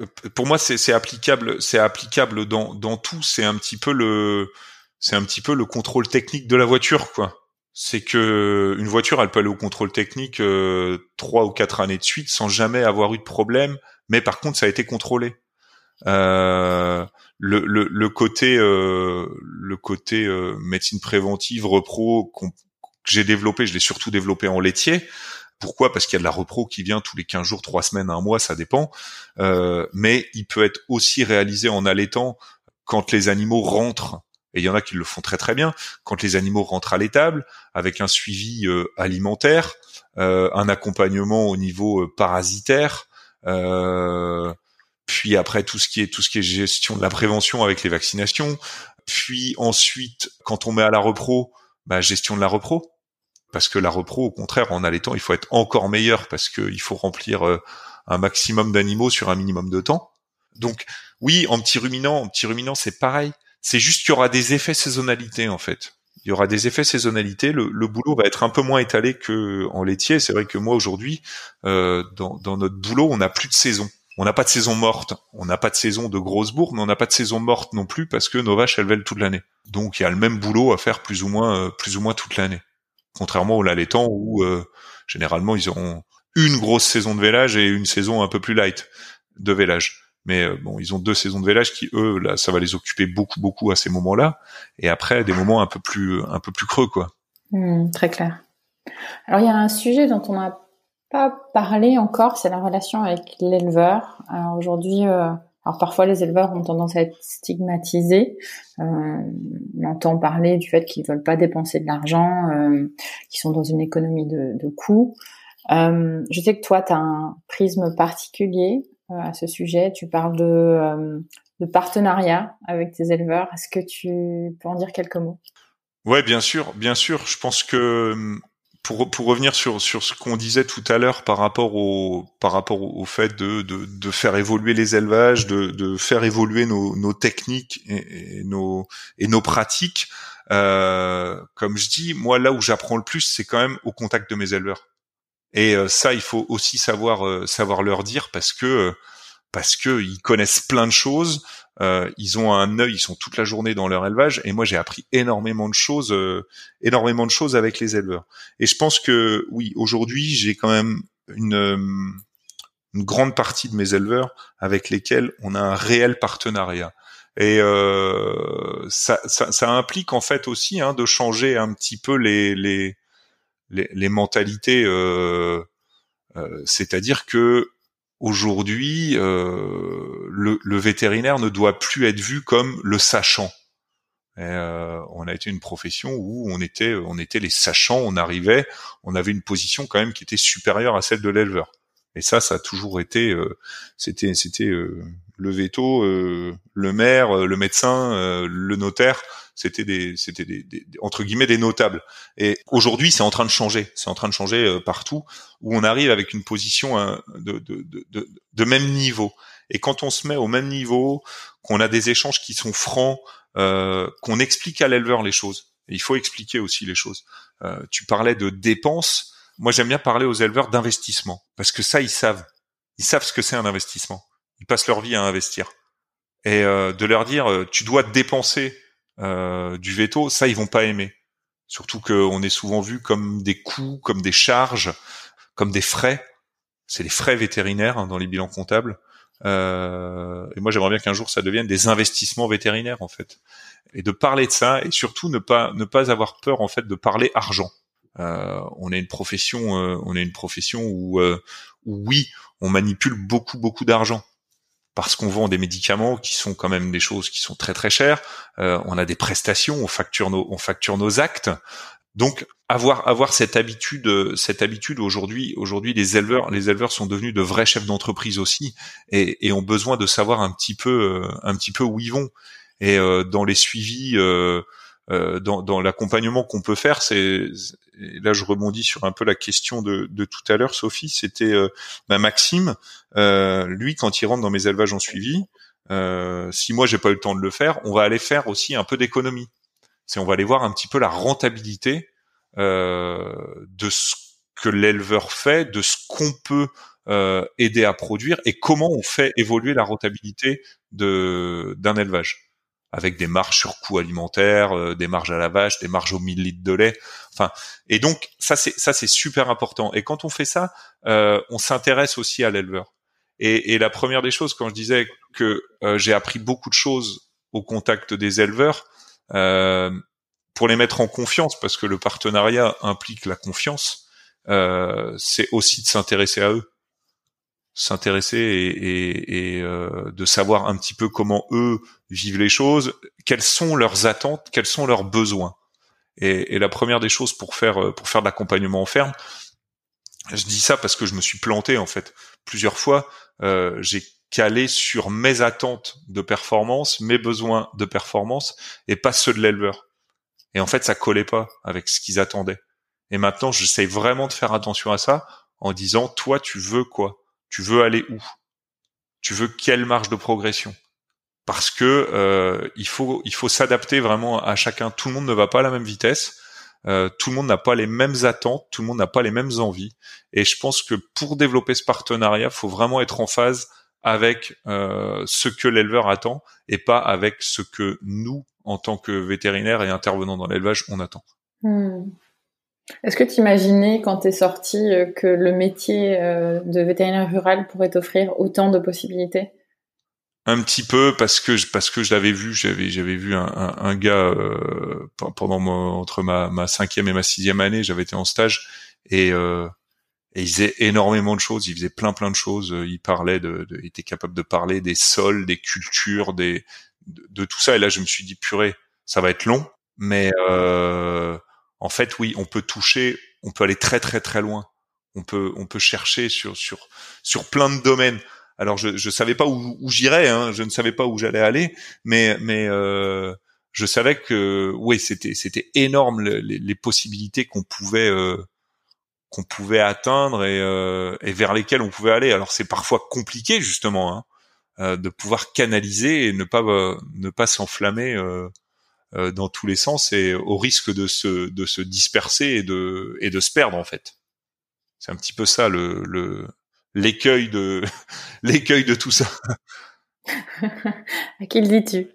Euh, pour moi, c'est applicable, c'est applicable dans, dans tout. C'est un petit peu le, c'est un petit peu le contrôle technique de la voiture, quoi. C'est que une voiture, elle peut aller au contrôle technique euh, trois ou quatre années de suite sans jamais avoir eu de problème, mais par contre, ça a été contrôlé. Euh, le, le, côté, le côté médecine préventive, repro, j'ai développé, je l'ai surtout développé en laitier. Pourquoi? Parce qu'il y a de la repro qui vient tous les 15 jours, 3 semaines, un mois, ça dépend. Euh, mais il peut être aussi réalisé en allaitant quand les animaux rentrent. Et il y en a qui le font très très bien. Quand les animaux rentrent à l'étable, avec un suivi euh, alimentaire, euh, un accompagnement au niveau euh, parasitaire, euh, puis après tout ce qui est tout ce qui est gestion de la prévention avec les vaccinations, puis ensuite quand on met à la repro, bah, gestion de la repro parce que la repro, au contraire, en allaitant, il faut être encore meilleur parce qu'il faut remplir euh, un maximum d'animaux sur un minimum de temps. Donc oui, en petit ruminant, en petit ruminant, c'est pareil. C'est juste qu'il y aura des effets saisonnalité en fait. Il y aura des effets saisonnalité. Le, boulot va être un peu moins étalé que en laitier. C'est vrai que moi aujourd'hui, euh, dans, dans, notre boulot, on n'a plus de saison. On n'a pas de saison morte. On n'a pas de saison de grosse bourre, mais on n'a pas de saison morte non plus parce que nos vaches elles veulent toute l'année. Donc il y a le même boulot à faire plus ou moins, euh, plus ou moins toute l'année contrairement au laitant où euh, généralement ils auront une grosse saison de vélage et une saison un peu plus light de vélage. Mais euh, bon, ils ont deux saisons de vélage qui eux là, ça va les occuper beaucoup beaucoup à ces moments-là, et après des moments un peu plus un peu plus creux quoi. Mmh, très clair. Alors il y a un sujet dont on n'a pas parlé encore, c'est la relation avec l'éleveur. Aujourd'hui, euh, alors parfois les éleveurs ont tendance à être stigmatisés. Euh, on entend parler du fait qu'ils veulent pas dépenser de l'argent, euh, qu'ils sont dans une économie de, de coûts. Euh, je sais que toi, tu as un prisme particulier euh, à ce sujet. Tu parles de, euh, de partenariat avec tes éleveurs. Est-ce que tu peux en dire quelques mots? Ouais, bien sûr, bien sûr. Je pense que pour, pour revenir sur, sur ce qu'on disait tout à l'heure par rapport au par rapport au fait de, de, de faire évoluer les élevages, de, de faire évoluer nos, nos techniques et, nos et nos pratiques, euh, comme je dis, moi là où j'apprends le plus, c'est quand même au contact de mes éleveurs. Et euh, ça, il faut aussi savoir euh, savoir leur dire parce que parce que ils connaissent plein de choses, euh, ils ont un œil, ils sont toute la journée dans leur élevage, et moi j'ai appris énormément de choses, euh, énormément de choses avec les éleveurs. Et je pense que oui, aujourd'hui j'ai quand même une, euh, une grande partie de mes éleveurs avec lesquels on a un réel partenariat. Et euh, ça, ça, ça, implique en fait aussi hein, de changer un petit peu les les les, les mentalités. Euh, euh, C'est-à-dire que aujourd'hui, euh, le, vétérinaire ne doit plus être vu comme le sachant. Euh, on a été une profession où on était, on était les sachants. On arrivait, on avait une position quand même qui était supérieure à celle de l'éleveur. Et ça, ça a toujours été, euh, c'était, c'était le veto, le maire, le médecin, le notaire. C'était des, c'était des, entre guillemets des notables. Et aujourd'hui, c'est en train de changer. C'est en train de changer partout où on arrive avec une position hein, de, de, de, de, même niveau. Et quand on se met au même niveau, qu'on a des échanges qui sont francs, qu'on explique à l'éleveur les choses. Et il faut expliquer aussi les choses. tu parlais de dépenses moi, j'aime bien parler aux éleveurs d'investissement parce que ça, ils savent. Ils savent ce que c'est un investissement. Ils passent leur vie à investir. Et euh, de leur dire, euh, tu dois dépenser euh, du veto, ça, ils vont pas aimer. Surtout qu'on est souvent vu comme des coûts, comme des charges, comme des frais. C'est les frais vétérinaires hein, dans les bilans comptables. Euh, et moi, j'aimerais bien qu'un jour ça devienne des investissements vétérinaires en fait. Et de parler de ça et surtout ne pas ne pas avoir peur en fait de parler argent. Euh, on est une profession, euh, on est une profession où, euh, où oui, on manipule beaucoup beaucoup d'argent parce qu'on vend des médicaments qui sont quand même des choses qui sont très très chères. on a des prestations, on facture nos, on facture nos actes. Donc avoir avoir cette habitude, cette habitude aujourd'hui, aujourd'hui les éleveurs, les éleveurs sont devenus de vrais chefs d'entreprise aussi et, et, ont besoin de savoir un petit peu, un petit peu où ils vont. Et dans les suivis, euh, dans, dans l'accompagnement qu'on peut faire, c'est là je rebondis sur un peu la question de, de tout à l'heure, Sophie, c'était euh, bah, Maxime, euh, lui quand il rentre dans mes élevages en suivi, euh, si moi j'ai pas eu le temps de le faire, on va aller faire aussi un peu d'économie. C'est on va aller voir un petit peu la rentabilité euh, de ce que l'éleveur fait, de ce qu'on peut euh, aider à produire et comment on fait évoluer la rentabilité d'un élevage avec des marges sur coûts alimentaires, euh, des marges à la vache, des marges au millilitres de lait. Enfin, et donc ça c'est ça c'est super important. Et quand on fait ça, euh, on s'intéresse aussi à l'éleveur. Et, et, la première des choses, quand je disais que euh, j'ai appris beaucoup de choses au contact des éleveurs, euh, pour les mettre en confiance, parce que le partenariat implique la confiance, c'est aussi de s'intéresser à eux s'intéresser et, euh, de savoir un petit peu comment eux vivent les choses, quelles sont leurs attentes, quels sont leurs besoins. Et, et la première des choses pour faire euh, pour faire de l'accompagnement en ferme, je dis ça parce que je me suis planté en fait plusieurs fois. Euh, j'ai calé sur mes attentes de performance, mes besoins de performance et pas ceux de l'éleveur. Et en fait, ça collait pas avec ce qu'ils attendaient. Et maintenant, j'essaie vraiment de faire attention à ça en disant, toi, tu veux quoi? Tu veux aller où? Tu veux quelle marge de progression? Parce que euh, il faut il faut s'adapter vraiment à chacun. Tout le monde ne va pas à la même vitesse. Euh, tout le monde n'a pas les mêmes attentes, tout le monde n'a pas les mêmes envies. Et je pense que pour développer ce partenariat, faut vraiment être en phase avec euh, ce que l'éleveur attend et pas avec ce que nous, en tant que vétérinaires et intervenants dans l'élevage, on attend. Hmm. Est-ce que tu imaginais quand tu es sorti euh, que le métier euh, de vétérinaire rural pourrait offrir autant de possibilités? Un petit peu parce que parce que je l'avais vu, j'avais j'avais vu un, gars euh, pendant entre ma, cinquième et ma sixième année, j'avais été en stage et, euh, et il faisait énormément de choses, il faisait plein plein de choses, il parlait de, de était capable de parler des sols, des cultures, des de, tout ça et là je me suis dit purée, ça va être long, mais en fait, oui, on peut toucher, on peut aller très très très loin. On peut on peut chercher sur sur sur plein de domaines. Alors je je savais pas où, où j'irais, hein, je ne savais pas où j'allais aller, mais mais euh, je savais que oui c'était c'était énorme les, les, possibilités qu'on pouvait euh, qu'on pouvait atteindre et, euh, et vers lesquelles on pouvait aller. Alors c'est parfois compliqué justement hein, euh, de pouvoir canaliser et ne pas ne pas s'enflammer euh, dans tous les sens et au risque de se de se disperser et de et de se perdre en fait. C'est un petit peu ça le le l'écueil de l'écueil de tout ça. à qui le dis-tu?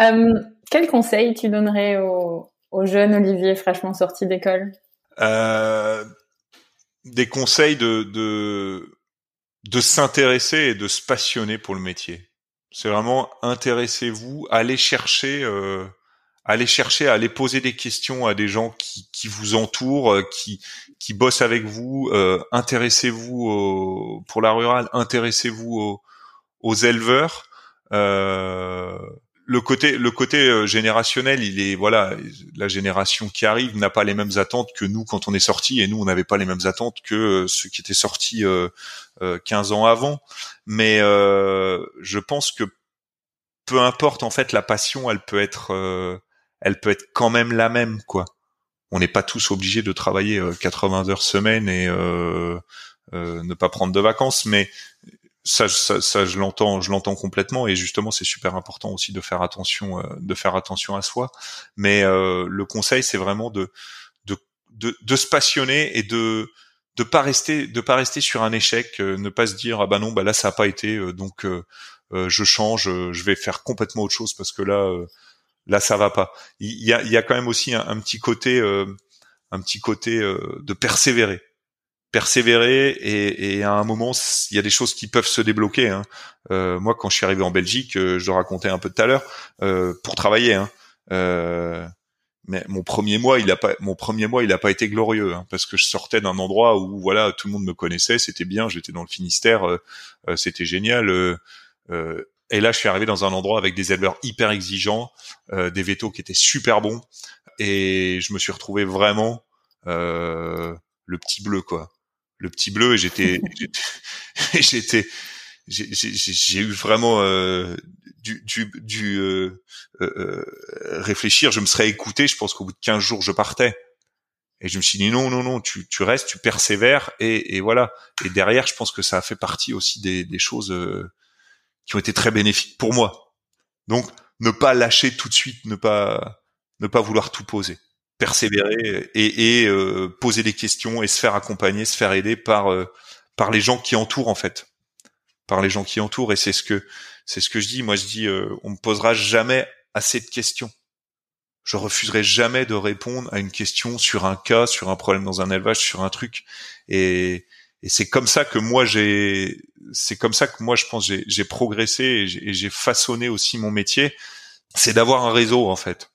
Euh, Quel conseil tu donnerais au, au jeune Olivier fraîchement sorti d'école? Euh, Des conseils de, de, de s'intéresser et de se passionner pour le métier. C'est vraiment intéressez-vous, allez chercher, euh, allez chercher, allez poser des questions à des gens qui, qui vous entourent, euh, qui, qui bossent avec vous. Euh, intéressez-vous pour la rurale, intéressez-vous aux, aux éleveurs. Euh, le côté le côté euh, générationnel, il est voilà, la génération qui arrive n'a pas les mêmes attentes que nous quand on est sorti et nous on n'avait pas les mêmes attentes que euh, ceux qui étaient sortis euh, 15 ans avant. Mais je pense que peu importe en fait la passion, elle peut être elle peut être quand même la même quoi. On n'est pas tous obligés de travailler 80 heures semaine et ne pas prendre de vacances, mais ça, ça, ça, je l'entends, je l'entends complètement et justement c'est super important aussi de faire attention, euh, de faire attention à soi. Mais euh, le conseil c'est vraiment de, de, de, de, se passionner et de de pas rester de pas rester sur un échec, euh, ne pas se dire ah bah non bah là ça a pas été donc je change, je vais faire complètement autre chose parce que là là ça va pas. Il y a, il y a quand même aussi un, petit côté un petit côté de persévérer persévérer et, et, à un moment il y a des choses qui peuvent se débloquer. Hein. Euh, moi, quand je suis arrivé en Belgique, euh, je le racontais un peu tout à l'heure, euh, pour travailler. Hein, euh, mais mon premier mois, il a pas, mon premier mois, il a pas été glorieux hein, parce que je sortais d'un endroit où voilà, tout le monde me connaissait, c'était bien, j'étais dans le Finistère, euh, euh, c'était génial. Et là, je suis arrivé dans un endroit avec des éleveurs hyper exigeants, des vétos qui étaient super bons, et je me suis retrouvé vraiment le petit bleu quoi le petit bleu et j'étais j'étais j'ai eu vraiment euh, du, du, du euh, euh, réfléchir. Je me serais écouté. Je pense qu'au bout de 15 jours, je partais. Et je me suis dit non, non, non, tu, tu restes, tu persévères et, et voilà. Et derrière, je pense que ça a fait partie aussi des, des choses qui ont été très bénéfiques pour moi. Donc, ne pas lâcher tout de suite, ne pas ne pas vouloir tout poser persévérer et, et euh, poser des questions et se faire accompagner, se faire aider par euh, par les gens qui entourent en fait, par les gens qui entourent. Et c'est ce que c'est ce que je dis. Moi, je dis, euh, on me posera jamais assez de questions. Je refuserai jamais de répondre à une question sur un cas, sur un problème dans un élevage, sur un truc. Et, et c'est comme ça que moi j'ai, c'est comme ça que moi je pense j'ai, progressé et j'ai façonné aussi mon métier. C'est d'avoir un réseau en fait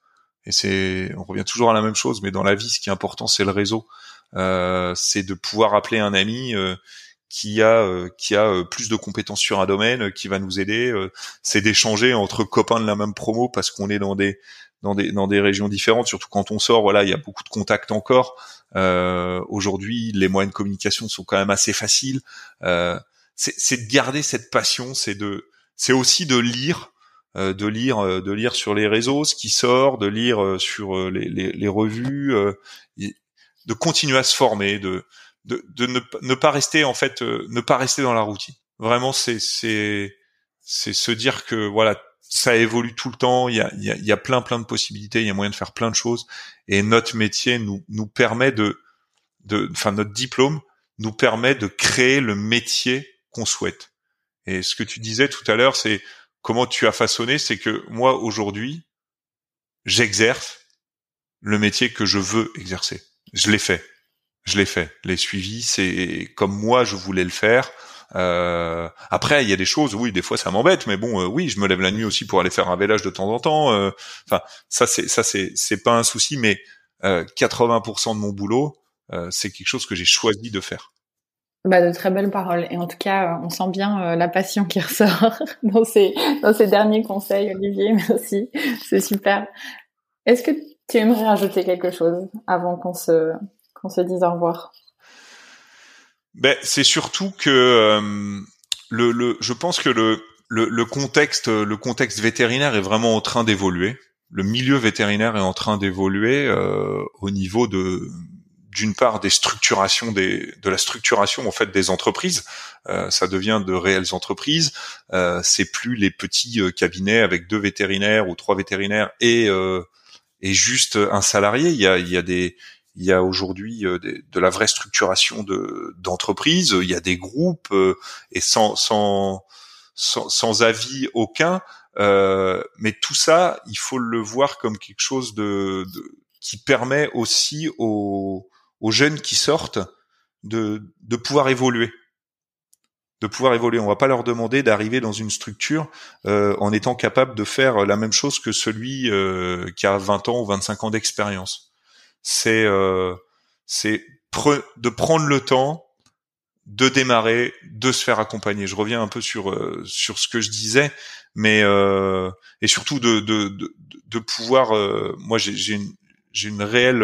et c'est, on revient toujours à la même chose, mais dans la vie, ce qui est important, c'est le réseau. Euh, c'est de pouvoir appeler un ami euh, qui a euh, qui a euh, plus de compétences sur un domaine, qui va nous aider. c'est d'échanger entre copains de la même promo parce qu'on est dans des dans des dans des régions différentes. Surtout quand on sort, voilà, il y a beaucoup de contacts encore. Aujourd'hui, les moyens de communication sont quand même assez faciles. c'est de garder cette passion, c'est de c'est aussi de lire euh, de lire euh, de lire sur les réseaux ce qui sort, de lire euh, sur les, les, les revues, de continuer à se former, de de, de ne, ne, pas rester en fait ne pas rester dans la routine. Vraiment c'est c'est c'est se dire que voilà ça évolue tout le temps, il y a, plein plein de possibilités, il y a moyen de faire plein de choses et notre métier nous nous permet de de enfin notre diplôme nous permet de créer le métier qu'on souhaite. Et ce que tu disais tout à l'heure, c'est comment tu as façonné, c'est que moi aujourd'hui, j'exerce le métier que je veux exercer. Je l'ai fait. Je l'ai fait. Les suivis, c'est comme moi je voulais le faire. Euh, après, il y a des choses, oui, des fois ça m'embête, mais bon, euh, oui, je me lève la nuit aussi pour aller faire un vélage de temps en temps. Euh, enfin, ça c'est ça c'est c'est pas un souci, mais 80% de mon boulot, c'est quelque chose que j'ai choisi de faire. Bah, de très belles paroles. Et en tout cas, on sent bien la passion qui ressort dans ces, dans ces derniers conseils, Olivier. Merci. C'est super. Est-ce que tu aimerais rajouter quelque chose avant qu'on se, qu'on se dise au revoir? Ben, c'est surtout que euh, le, le, je pense que le, le, le, contexte, le contexte vétérinaire est vraiment en train d'évoluer. Le milieu vétérinaire est en train d'évoluer euh, au niveau de d'une part des structurations des de la structuration en fait des entreprises. Euh, ça devient de réelles entreprises. Euh, c'est plus les petits euh, cabinets avec deux vétérinaires ou trois vétérinaires et euh, et juste un salarié. Il y a il y a des il y a aujourd'hui de, la vraie structuration de d'entreprise. Il y a des groupes et sans avis aucun. mais tout ça, il faut le voir comme quelque chose de, qui permet aussi aux, jeunes qui sortent de, pouvoir évoluer de pouvoir évoluer. On va pas leur demander d'arriver dans une structure euh, en étant capable de faire la même chose que celui euh, qui a 20 ans ou 25 ans d'expérience. C'est euh, c'est de prendre le temps de démarrer, de se faire accompagner. Je reviens un peu sur euh, sur ce que je disais, mais euh, et surtout de de de, de pouvoir. Euh, moi, j'ai j'ai une une réelle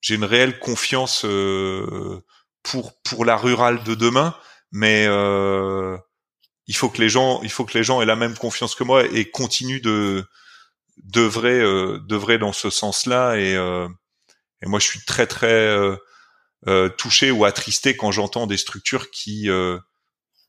j'ai une réelle confiance euh, pour pour la rurale de demain, mais euh, il faut que les gens il faut que les gens aient la même confiance que moi et continuent de devraient euh, devraient dans ce sens-là et euh, et moi je suis très très euh, touché ou attristé quand j'entends des structures qui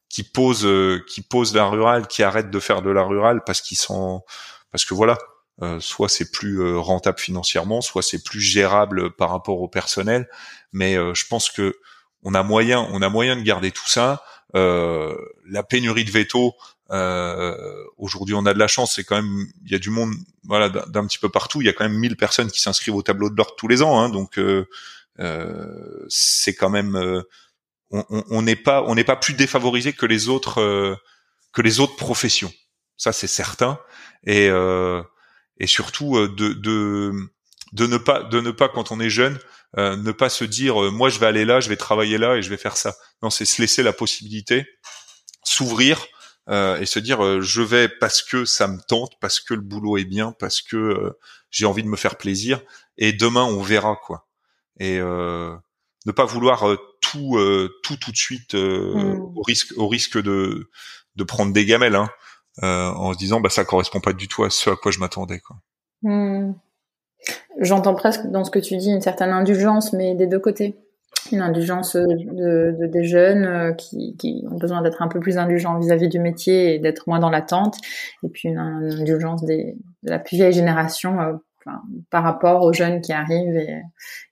qui posent qui posent la rurale, qui arrêtent de faire de la rurale parce qu'ils sont parce que voilà euh, soit c'est plus rentable financièrement, soit c'est plus gérable par rapport au personnel. Mais euh, je pense que on a moyen, on a moyen de garder tout ça. la pénurie de veto, aujourd'hui on a de la chance, c'est quand même, il y a du monde, voilà, d'un petit peu partout. Il y a quand même 1000 personnes qui s'inscrivent au tableau de l'ordre tous les ans, hein, donc c'est quand même, on n'est pas, on n'est pas plus défavorisé que les autres, que les autres professions. Ça c'est certain. Et euh, et surtout euh, de, de de ne pas de ne pas quand on est jeune euh, ne pas se dire euh, moi je vais aller là je vais travailler là et je vais faire ça non c'est se laisser la possibilité s'ouvrir euh, et se dire je vais parce que ça me tente parce que le boulot est bien parce que j'ai envie de me faire plaisir et demain on verra quoi et ne pas vouloir tout tout tout de suite mmh. au risque au risque de de prendre des gamelles hein. Euh, en se disant bah ça correspond pas du tout à ce à quoi je m'attendais quoi. Hmm. J'entends presque dans ce que tu dis une certaine indulgence, mais des deux côtés. Une indulgence de, de des jeunes euh, qui, qui, ont besoin d'être un peu plus indulgents vis-à-vis du métier et d'être moins dans l'attente, et puis une, indulgence des, de la plus vieille génération euh, par rapport aux jeunes qui arrivent et,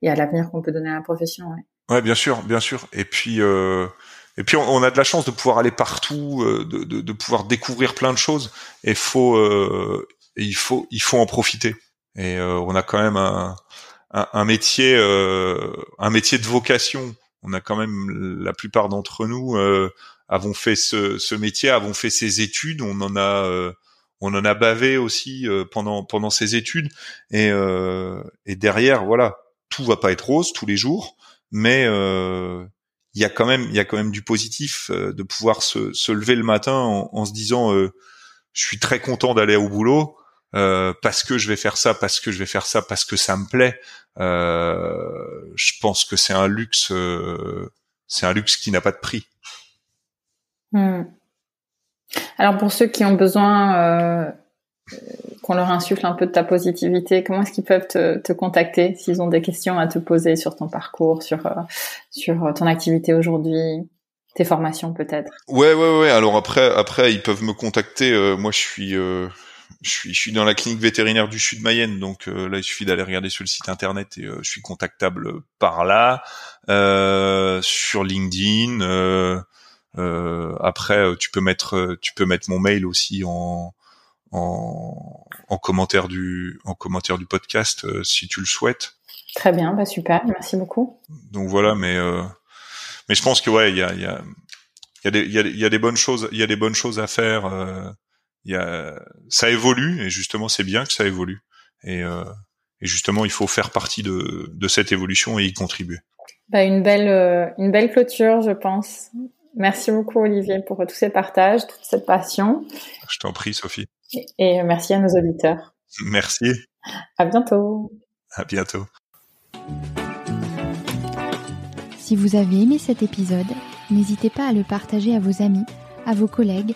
et à l'avenir qu'on peut donner à la profession. Ouais. bien sûr, bien sûr. Et puis euh, et puis on, a de la chance de pouvoir aller partout, euh, de, de, de, pouvoir découvrir plein de choses. Et faut, euh, il faut, il faut en profiter. Et euh, on a quand même un, un, un métier, un métier de vocation. On a quand même la plupart d'entre nous avons fait ce, ce, métier, avons fait ces études. On en a, on en a bavé aussi pendant pendant ces études. Et, et derrière, voilà, tout va pas être rose tous les jours, mais il y a quand même il y a quand même du positif euh, de pouvoir se, se lever le matin en, en se disant euh, je suis très content d'aller au boulot euh, parce que je vais faire ça parce que je vais faire ça parce que ça me plaît euh, je pense que c'est un luxe euh, c'est un luxe qui n'a pas de prix hmm. alors pour ceux qui ont besoin qu'on leur insuffle un peu de ta positivité, comment est-ce qu'ils peuvent te, te contacter s'ils ont des questions à te poser sur ton parcours, sur euh, sur ton activité aujourd'hui, tes formations peut-être? Ouais, ouais, ouais. Alors après, après, ils peuvent me contacter. Euh, moi, je suis, euh, je suis, je suis dans la clinique vétérinaire du Sud Mayenne, donc là, il suffit d'aller regarder sur le site internet et je suis contactable par là, sur LinkedIn. après, tu peux mettre, tu peux mettre mon mail aussi en en, en commentaire du en commentaire du podcast euh, si tu le souhaites. Très bien, bah super, merci beaucoup. Donc voilà, mais euh, mais je pense que ouais, il y a il y a il y a des il y a, y a, des bonnes choses il y a des bonnes choses à faire. Euh, y a ça évolue et justement c'est bien que ça évolue et euh, et justement il faut faire partie de de cette évolution et y contribuer. Bah une belle euh, une belle clôture, je pense. Merci beaucoup Olivier pour tous ces partages, toute cette passion. Je t'en prie Sophie. Et merci à nos auditeurs. Merci. À bientôt. À bientôt. Si vous avez aimé cet épisode, n'hésitez pas à le partager à vos amis, à vos collègues,